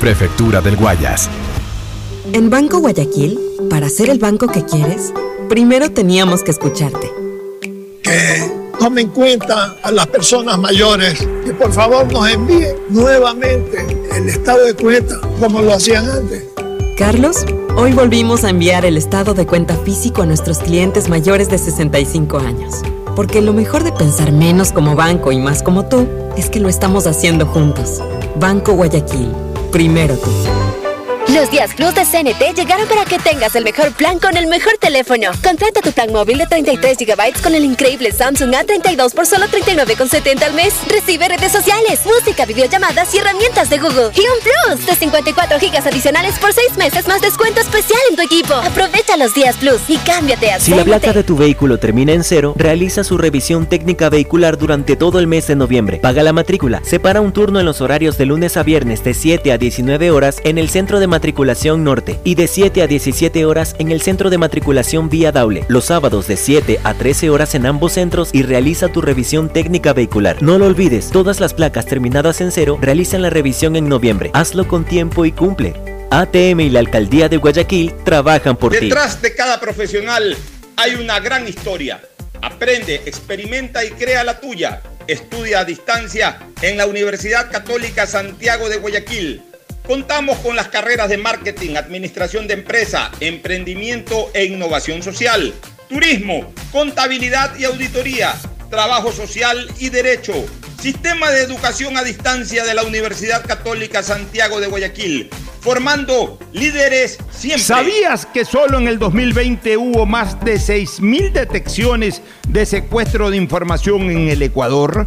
Prefectura del Guayas. En Banco Guayaquil, para ser el banco que quieres, primero teníamos que escucharte. Tome en cuenta a las personas mayores que por favor nos envíen nuevamente el estado de cuenta como lo hacían antes. Carlos, hoy volvimos a enviar el estado de cuenta físico a nuestros clientes mayores de 65 años. Porque lo mejor de pensar menos como banco y más como tú es que lo estamos haciendo juntos. Banco Guayaquil, primero tú. Los días Plus de CNT llegaron para que tengas el mejor plan con el mejor teléfono. Contrata tu plan móvil de 33 GB con el increíble Samsung A32 por solo 39,70 al mes. Recibe redes sociales, música, videollamadas y herramientas de Google. Y un Plus de 54 GB adicionales por 6 meses más descuento especial en tu equipo. Aprovecha los días Plus y cámbiate a Si la CNT. placa de tu vehículo termina en cero, realiza su revisión técnica vehicular durante todo el mes de noviembre. Paga la matrícula. Separa un turno en los horarios de lunes a viernes de 7 a 19 horas en el centro de matriculación norte y de 7 a 17 horas en el centro de matriculación vía Daule. Los sábados de 7 a 13 horas en ambos centros y realiza tu revisión técnica vehicular. No lo olvides, todas las placas terminadas en cero realizan la revisión en noviembre. Hazlo con tiempo y cumple. ATM y la Alcaldía de Guayaquil trabajan por ti. Detrás de cada profesional hay una gran historia. Aprende, experimenta y crea la tuya. Estudia a distancia en la Universidad Católica Santiago de Guayaquil. Contamos con las carreras de marketing, administración de empresa, emprendimiento e innovación social, turismo, contabilidad y auditoría, trabajo social y derecho. Sistema de educación a distancia de la Universidad Católica Santiago de Guayaquil, formando líderes siempre. ¿Sabías que solo en el 2020 hubo más de 6.000 detecciones de secuestro de información en el Ecuador?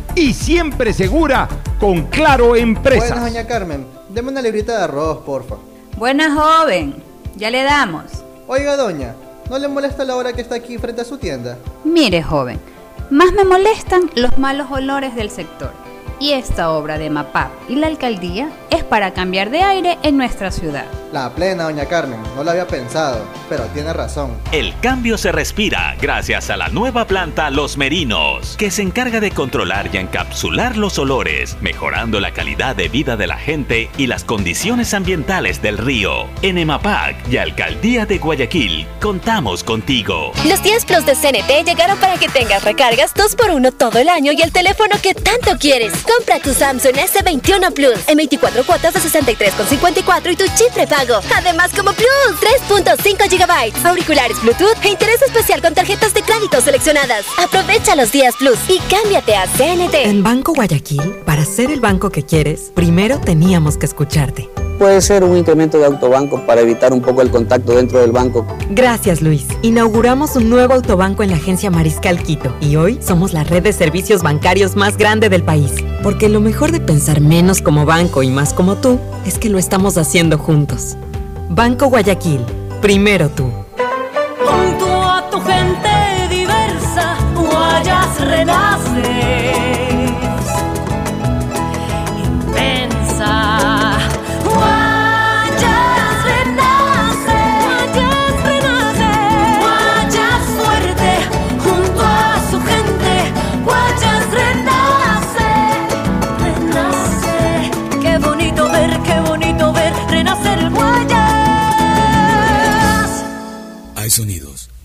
y siempre segura con Claro Empresas. Buenas, doña Carmen. Deme una librita de arroz, porfa. Buena joven, ya le damos. Oiga, doña, ¿no le molesta la hora que está aquí frente a su tienda? Mire, joven, más me molestan los malos olores del sector. Y esta obra de MAPAP y la alcaldía es para cambiar de aire en nuestra ciudad. La plena, doña Carmen. No lo había pensado, pero tiene razón. El cambio se respira gracias a la nueva planta Los Merinos, que se encarga de controlar y encapsular los olores, mejorando la calidad de vida de la gente y las condiciones ambientales del río. En Emapac y Alcaldía de Guayaquil, contamos contigo. Los 10 Plus de CNT llegaron para que tengas recargas 2x1 todo el año y el teléfono que tanto quieres. Compra tu Samsung S21 Plus en 24 cuotas de 63,54 y tu chip prepago. Además, como Plus, 3.5 GB, auriculares Bluetooth e interés especial con tarjetas de crédito seleccionadas. Aprovecha los días Plus y cámbiate a CNT. En Banco Guayaquil, para ser el banco que quieres, primero teníamos que escucharte. Puede ser un incremento de autobanco para evitar un poco el contacto dentro del banco. Gracias, Luis. Inauguramos un nuevo autobanco en la agencia Mariscal Quito y hoy somos la red de servicios bancarios más grande del país. Porque lo mejor de pensar menos como banco y más como tú es que lo estamos haciendo juntos. Banco Guayaquil, primero tú.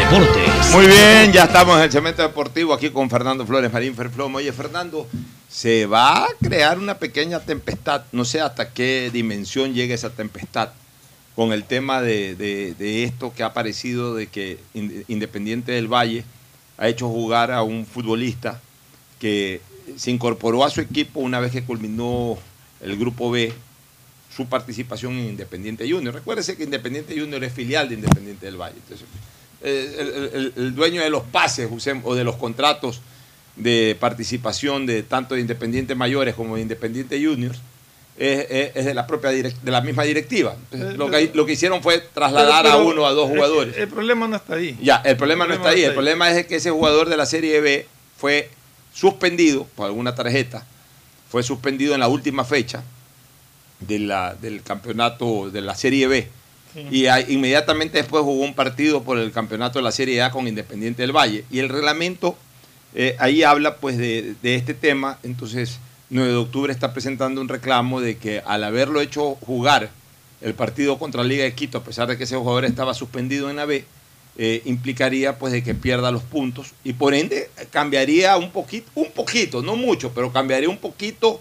Deportes. Muy bien, ya estamos en el cemento deportivo aquí con Fernando Flores Marín Ferflomo. Oye, Fernando, se va a crear una pequeña tempestad, no sé hasta qué dimensión llega esa tempestad, con el tema de, esto que ha aparecido de que In- Independiente del Valle ha hecho jugar a un futbolista que se incorporó a su equipo una vez que culminó el grupo B su participación en Independiente Junior. Recuérdese que Independiente Junior es filial de Independiente del Valle. Entonces, eh, el, el- el- el dueño de los pases o de los contratos de participación de tanto de Independiente Mayores como de Independiente Juniors es, es- es de la propia de la misma directiva. Entonces, Eh, lo, que, lo que hicieron fue trasladar Pero- a uno a dos el- jugadores. El, problema no está ahí. Ya, el problema no está ahí. El problema es que ese jugador de la Serie B fue suspendido por alguna tarjeta, fue suspendido en la última fecha de la- del campeonato de la Serie B. Y inmediatamente después jugó un partido por el campeonato de la Serie A con Independiente del Valle. Y el reglamento eh, ahí habla pues de, este tema. Entonces, 9 de octubre está presentando un reclamo de que al haberlo hecho jugar el partido contra Liga de Quito, a pesar de que ese jugador estaba suspendido en la B, eh, implicaría pues de que pierda los puntos y por ende cambiaría un poquito, un poquito, no mucho, pero cambiaría un poquito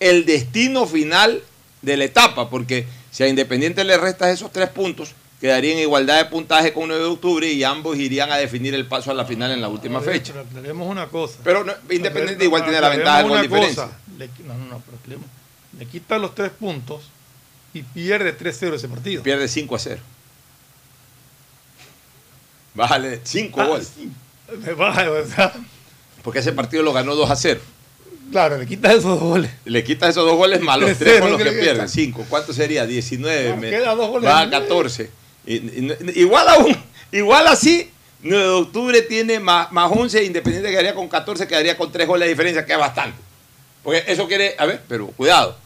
el destino final de la etapa, porque si a Independiente le restas esos tres puntos, quedaría en igualdad de puntaje con 9 de octubre y ambos irían a definir el paso a la final en la última ver, fecha. Pero aclaremos una cosa. Pero no- Independiente igual tiene la ventaja con una diferencia. Le, no, no, no, pero aclaremos. le quita los tres puntos y pierde 3-0 ese partido. Pierde 5 a 0. Bájale 5 Ah, goles. sí. Me baja, sea, Porque ese partido lo ganó 2 a 0. Claro, le quitas esos dos goles. Le quitas esos dos goles más los 3-0, tres con los que creo que pierde. está. 5. ¿Cuánto sería? 19. No, me- queda dos goles Va a más. 14. Y- y- igual aún, igual así, 9 de octubre tiene más, más 11, Independiente quedaría con 14, quedaría con 3 goles de diferencia, que es bastante. Porque eso quiere, a ver, pero cuidado.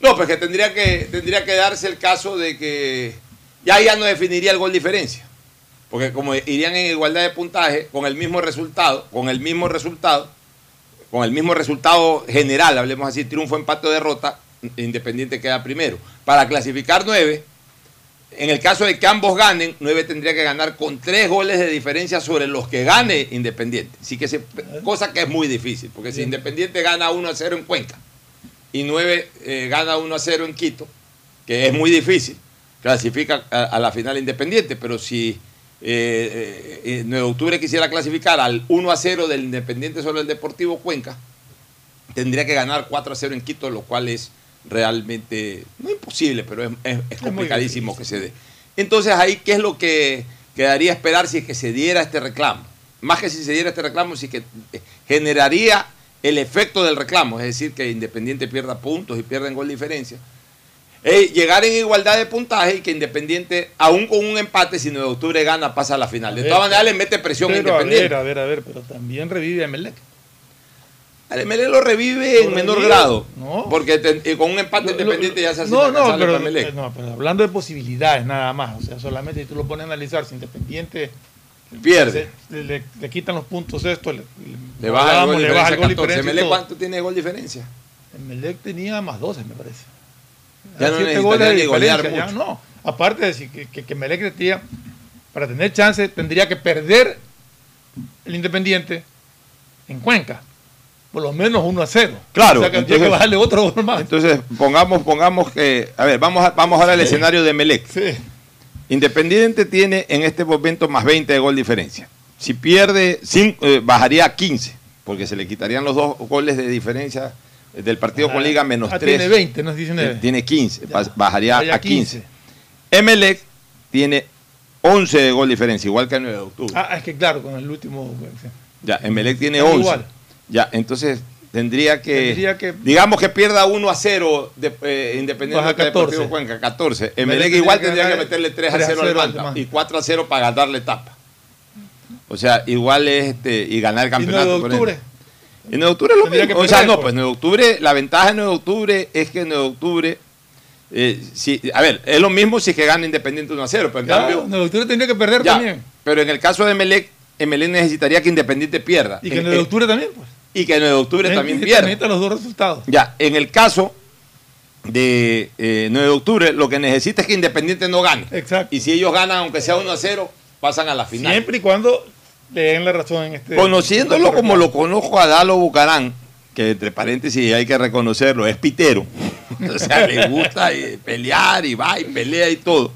No, pues que tendría que, tendría que darse el caso de que ya ya no definiría el gol diferencia. Porque como irían en igualdad de puntaje, con el mismo resultado, con el mismo resultado, con el mismo resultado general, hablemos así, triunfo, empate o derrota, Independiente queda primero. Para clasificar nueve, en el caso de que ambos ganen, nueve tendría que ganar con tres goles de diferencia sobre los que gane Independiente. Así que se- cosa que es muy difícil, porque si Independiente gana 1 a 0 en Cuenca y 9 eh, gana 1 a 0 en Quito, que es muy difícil, clasifica a, a la final independiente, pero si eh, eh, 9 de octubre quisiera clasificar al 1 a 0 del Independiente sobre el Deportivo Cuenca, tendría que ganar 4 a 0 en Quito, lo cual es realmente, no imposible, pero es, es- es complicadísimo que se dé. Entonces ahí, ¿qué es lo que quedaría esperar si es que se diera este reclamo? Más que si se diera este reclamo, si que eh, generaría el efecto del reclamo, es decir, que Independiente pierda puntos y pierda en gol diferencia. Eh, llegar en igualdad de puntaje y que Independiente, aún con un empate, si 9 de octubre gana, pasa a la final. De todas maneras, le mete presión a Independiente. A ver, a ver, a ver, pero también revive a Melec. MLE lo revive en menor revive. grado. No. Porque te- eh, con un empate independiente ya se hace No, no, pero, Emelec. no, pero hablando de posibilidades nada más. O sea, solamente si tú lo pones a analizar, si Independiente Pierde. se- le, le quitan los puntos esto, le, Le baja el gol le diferencia baja el gol 14. diferencia y Emelec, todo. ¿cuánto tiene de gol diferencia? Emelec tenía más 12, me parece. Ya no necesitaría ni golear diferencia, ya mucho. no. Aparte de decir que, que, que Emelec tendría, para tener chance, tendría que perder el Independiente en Cuenca. Por lo menos 1 a 0. Claro. O sea, que tendría que entonces- bajarle otro gol más. Entonces, pongamos, pongamos que. A ver, vamos, a, vamos ahora al Sí. escenario de Melec. Sí. Independiente tiene en este momento más 20 de gol diferencia. Si pierde, eh, bajaría a 15, porque se le quitarían los dos goles de diferencia del partido con Liga menos Ah, 3. tiene 20, no es 19. Tiene 15, ba- bajaría Vaya a 15. Emelec tiene 11 de gol diferencia, igual que el 9 de octubre. Ah, es que claro, con el último. Ya, Emelec tiene Están 11. igual. Ya, entonces tendría que, Tendría que- digamos que pierda 1 a 0 de, eh, Independiente Baja del Deportivo 14. Cuenca, 14. Emelec igual tendría que meterle 3 a 3 a 0 al 0 al Manta y 4 a 0 para darle etapa. O sea, igual es este y ganar el ¿Y 9 campeonato. de por octubre? ende. Y 9 de octubre lo mismo. O sea, no, pues. pues 9 de octubre, la ventaja de 9 de octubre es que 9 de octubre eh, si, a ver, es lo mismo si es que gana Independiente 1 a 0, pero en Ya, cambio 9 de octubre tendría que perder ya, también. Pero en el caso de Emelec, Emelec necesitaría que Independiente pierda. Y que En- 9 de en- octubre también, pues. y que 9 de octubre también Necesita- pierda. necesita los dos resultados. Ya, en el caso de eh, 9 de octubre, lo que necesita es que Independiente no gane. Exacto. Y si ellos ganan, aunque sea 1 a 0, pasan a la final. Siempre y cuando le den la razón en este. Conociéndolo como lo conozco a Dalo Bucarán, que entre paréntesis hay que reconocerlo, es pitero. o sea, le gusta eh, pelear y va y pelea y todo.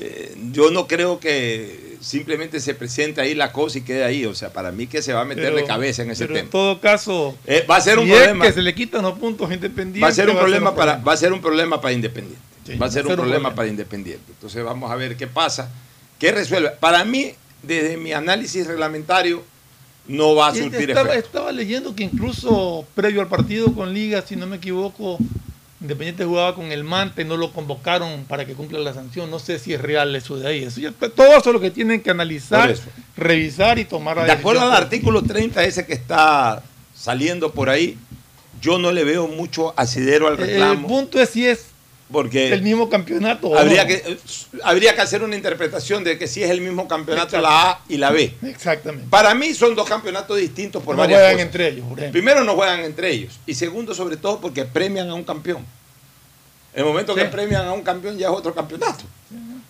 Eh, yo no creo que simplemente se presente ahí la cosa y quede ahí. O sea, para mí que se va a meter de cabeza en ese pero tema. En todo caso, Eh, va a ser un si es problema. que se le quitan los puntos independientes. Va a ser un problema para, va a ser un problema para Independiente. Sí, va a ser un problema para Independiente. Entonces vamos a ver qué pasa, qué resuelve. Para mí, desde mi análisis reglamentario, no va a surtir estaba, efecto. estaba leyendo que incluso previo al partido con Liga, si no me equivoco, Independiente jugaba con el Mante, no lo convocaron para que cumpla la sanción. No sé si es real eso de ahí. Eso ya- todo eso es lo que tienen que analizar, revisar y tomar la De acuerdo al artículo 30 ese que está saliendo por ahí, yo no le veo mucho asidero al El reclamo. punto es si es porque el mismo campeonato. habría no. que, habría que hacer una interpretación de que si es el mismo campeonato la A y la B. Exactamente. Para mí son dos campeonatos distintos por no varias juegan cosas. entre ellos, por. Primero, no juegan entre ellos. Y segundo, sobre todo, porque premian a un campeón. El momento que premian a un campeón ya es otro campeonato.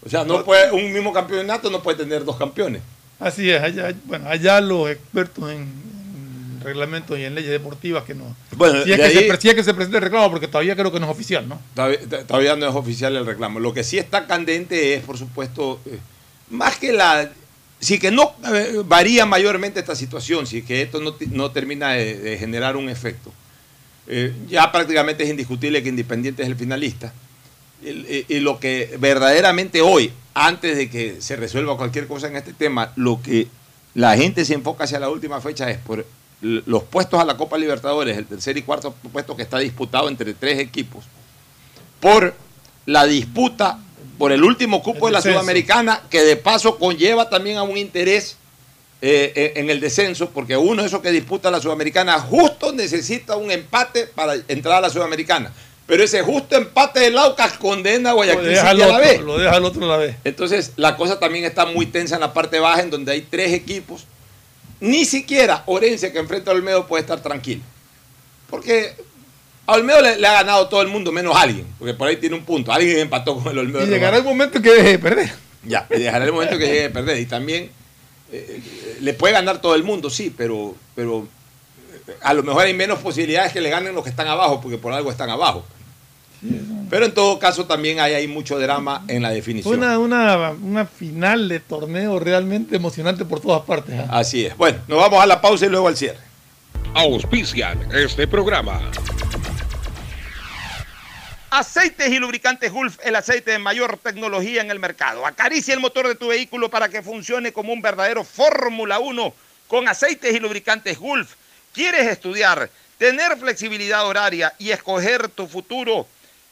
O sea, no puede, un mismo campeonato no puede tener dos campeones. Así es, allá, bueno, allá los expertos en, en reglamentos y en leyes deportivas que no. Bueno, si, es que se, ahí- si es que se presenta el reclamo, porque todavía creo que no es oficial, ¿no? Todavía, todavía no es oficial el reclamo. Lo que sí está candente es, por supuesto, eh, más que la... Si que no eh, varía mayormente esta situación, si que esto no, no termina de, de generar un efecto, eh, ya prácticamente es indiscutible que Independiente es el finalista. Eh, Y, lo que verdaderamente hoy, antes de que se resuelva cualquier cosa en este tema, lo que la gente se enfoca hacia la última fecha es por los puestos a la Copa Libertadores, el tercer y cuarto puesto que está disputado entre tres equipos, por la disputa por el último cupo El de la descenso. Sudamericana, que de paso conlleva también a un interés eh, en en el descenso, porque uno de esos que disputa la Sudamericana justo necesita un empate para entrar a la Sudamericana. Pero ese justo empate del Aucas condena a Lo Guayaquil a la lo deja al otro a la vez. Entonces, la cosa también está muy tensa en la parte baja, en donde hay tres equipos. Ni siquiera Orense, que enfrenta a Olmedo, puede estar tranquilo. Porque a Olmedo le, le ha ganado todo el mundo, menos alguien. Porque por ahí tiene un punto. Alguien empató con el Olmedo. Y de llegará el momento que deje de perder. Ya, y dejará el momento que llegue a perder. Y también eh, eh, le puede ganar todo el mundo, sí, pero, pero eh, a lo mejor hay menos posibilidades que le ganen los que están abajo, porque por algo están abajo. Pero en todo caso también hay, hay mucho drama en la definición. una, una, una final de torneo realmente emocionante por todas partes. ¿ah? Así es. Bueno, nos vamos a la pausa y luego al cierre. Auspician este programa. Aceites y lubricantes Gulf, el aceite de mayor tecnología en el mercado. Acaricia el motor de tu vehículo para que funcione como un verdadero Fórmula 1 con aceites y lubricantes Gulf. ¿Quieres estudiar, tener flexibilidad horaria y escoger tu futuro?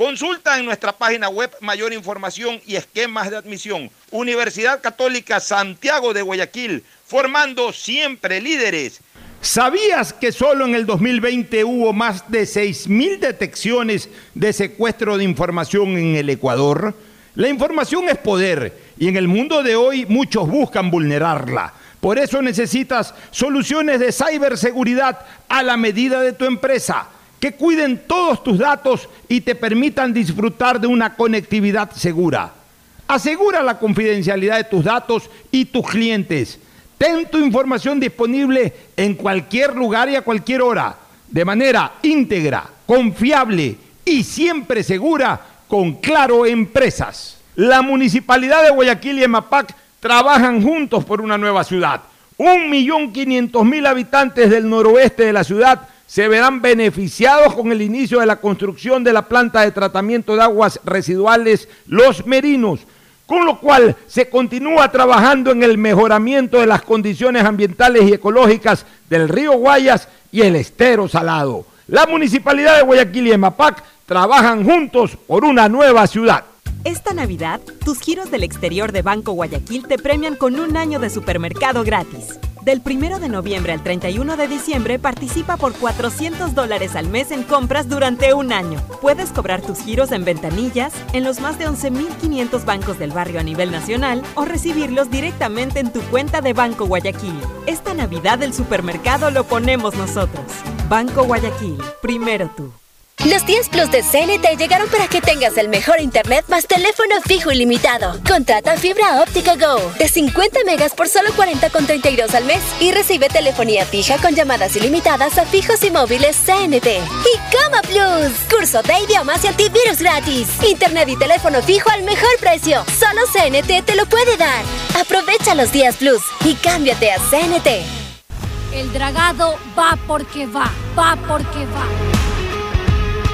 Consulta en nuestra página web mayor información y esquemas de admisión. Universidad Católica Santiago de Guayaquil, formando siempre líderes. ¿Sabías que solo en el 2020 hubo más de 6.000 detecciones de secuestro de información en el Ecuador? La información es poder y en el mundo de hoy muchos buscan vulnerarla. Por eso necesitas soluciones de ciberseguridad a la medida de tu empresa, que cuiden todos tus datos y te permitan disfrutar de una conectividad segura. Asegura la confidencialidad de tus datos y tus clientes. Ten tu información disponible en cualquier lugar y a cualquier hora, de manera íntegra, confiable y siempre segura con Claro Empresas. La Municipalidad de Guayaquil y EMAPAC trabajan juntos por una nueva ciudad. Un millón quinientos mil habitantes del noroeste de la ciudad se verán beneficiados con el inicio de la construcción de la planta de tratamiento de aguas residuales Los Merinos, con lo cual se continúa trabajando en el mejoramiento de las condiciones ambientales y ecológicas del río Guayas y el estero salado. La Municipalidad de Guayaquil y EMAPAC trabajan juntos por una nueva ciudad. Esta Navidad, tus giros del exterior de Banco Guayaquil te premian con un año de supermercado gratis. Del 1 de noviembre al 31 de diciembre participa por 400 dólares al mes en compras durante un año. Puedes cobrar tus giros en ventanillas, en los más de 11.500 bancos del barrio a nivel nacional o recibirlos directamente en tu cuenta de Banco Guayaquil. Esta Navidad el supermercado lo ponemos nosotros. Banco Guayaquil, primero tú. Los 10 Plus de CNT llegaron para que tengas el mejor internet más teléfono fijo ilimitado. Contrata fibra óptica Go de 50 megas por solo 40,32 al mes y recibe telefonía fija con llamadas ilimitadas a fijos y móviles CNT. Y Coma Plus, curso de idiomas y antivirus gratis. Internet y teléfono fijo al mejor precio. Solo CNT te lo puede dar. Aprovecha los 10 Plus y cámbiate a CNT. El dragado va porque va, va porque va.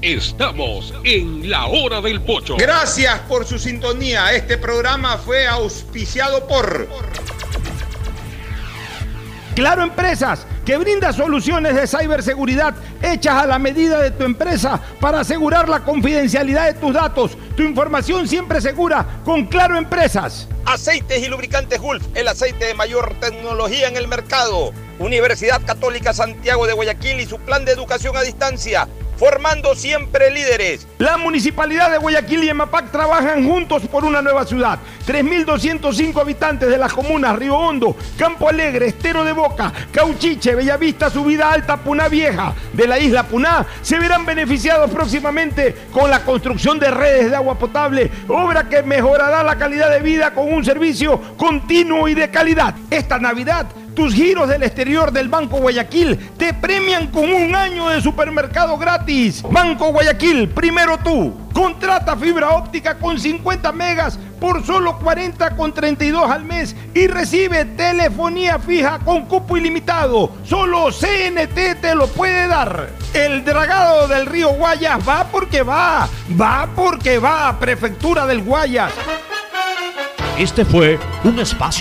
Estamos en la hora del pocho. Gracias por su sintonía. Este programa fue auspiciado por Claro Empresas, que brinda soluciones de ciberseguridad hechas a la medida de tu empresa para asegurar la confidencialidad de tus datos. Tu información siempre segura con Claro Empresas. Aceites y lubricantes Gulf, el aceite de mayor tecnología en el mercado. Universidad Católica Santiago de Guayaquil y su plan de educación a distancia formando siempre líderes. La Municipalidad de Guayaquil y Emapac trabajan juntos por una nueva ciudad. 3.205 habitantes de las comunas Río Hondo, Campo Alegre, Estero de Boca, Cauchiche, Bellavista, Subida Alta, Puná Vieja de la isla Puná se verán beneficiados próximamente con la construcción de redes de agua potable, obra que mejorará la calidad de vida con un servicio continuo y de calidad. Esta Navidad tus giros del exterior del Banco Guayaquil te premian con un año de supermercado gratis. Banco Guayaquil, primero tú. Contrata fibra óptica con 50 megas por solo 40 con 32 al mes y recibe telefonía fija con cupo ilimitado. Solo CNT te lo puede dar. El dragado del río Guayas va porque va. Va porque va. Prefectura del Guayas. Este fue un espacio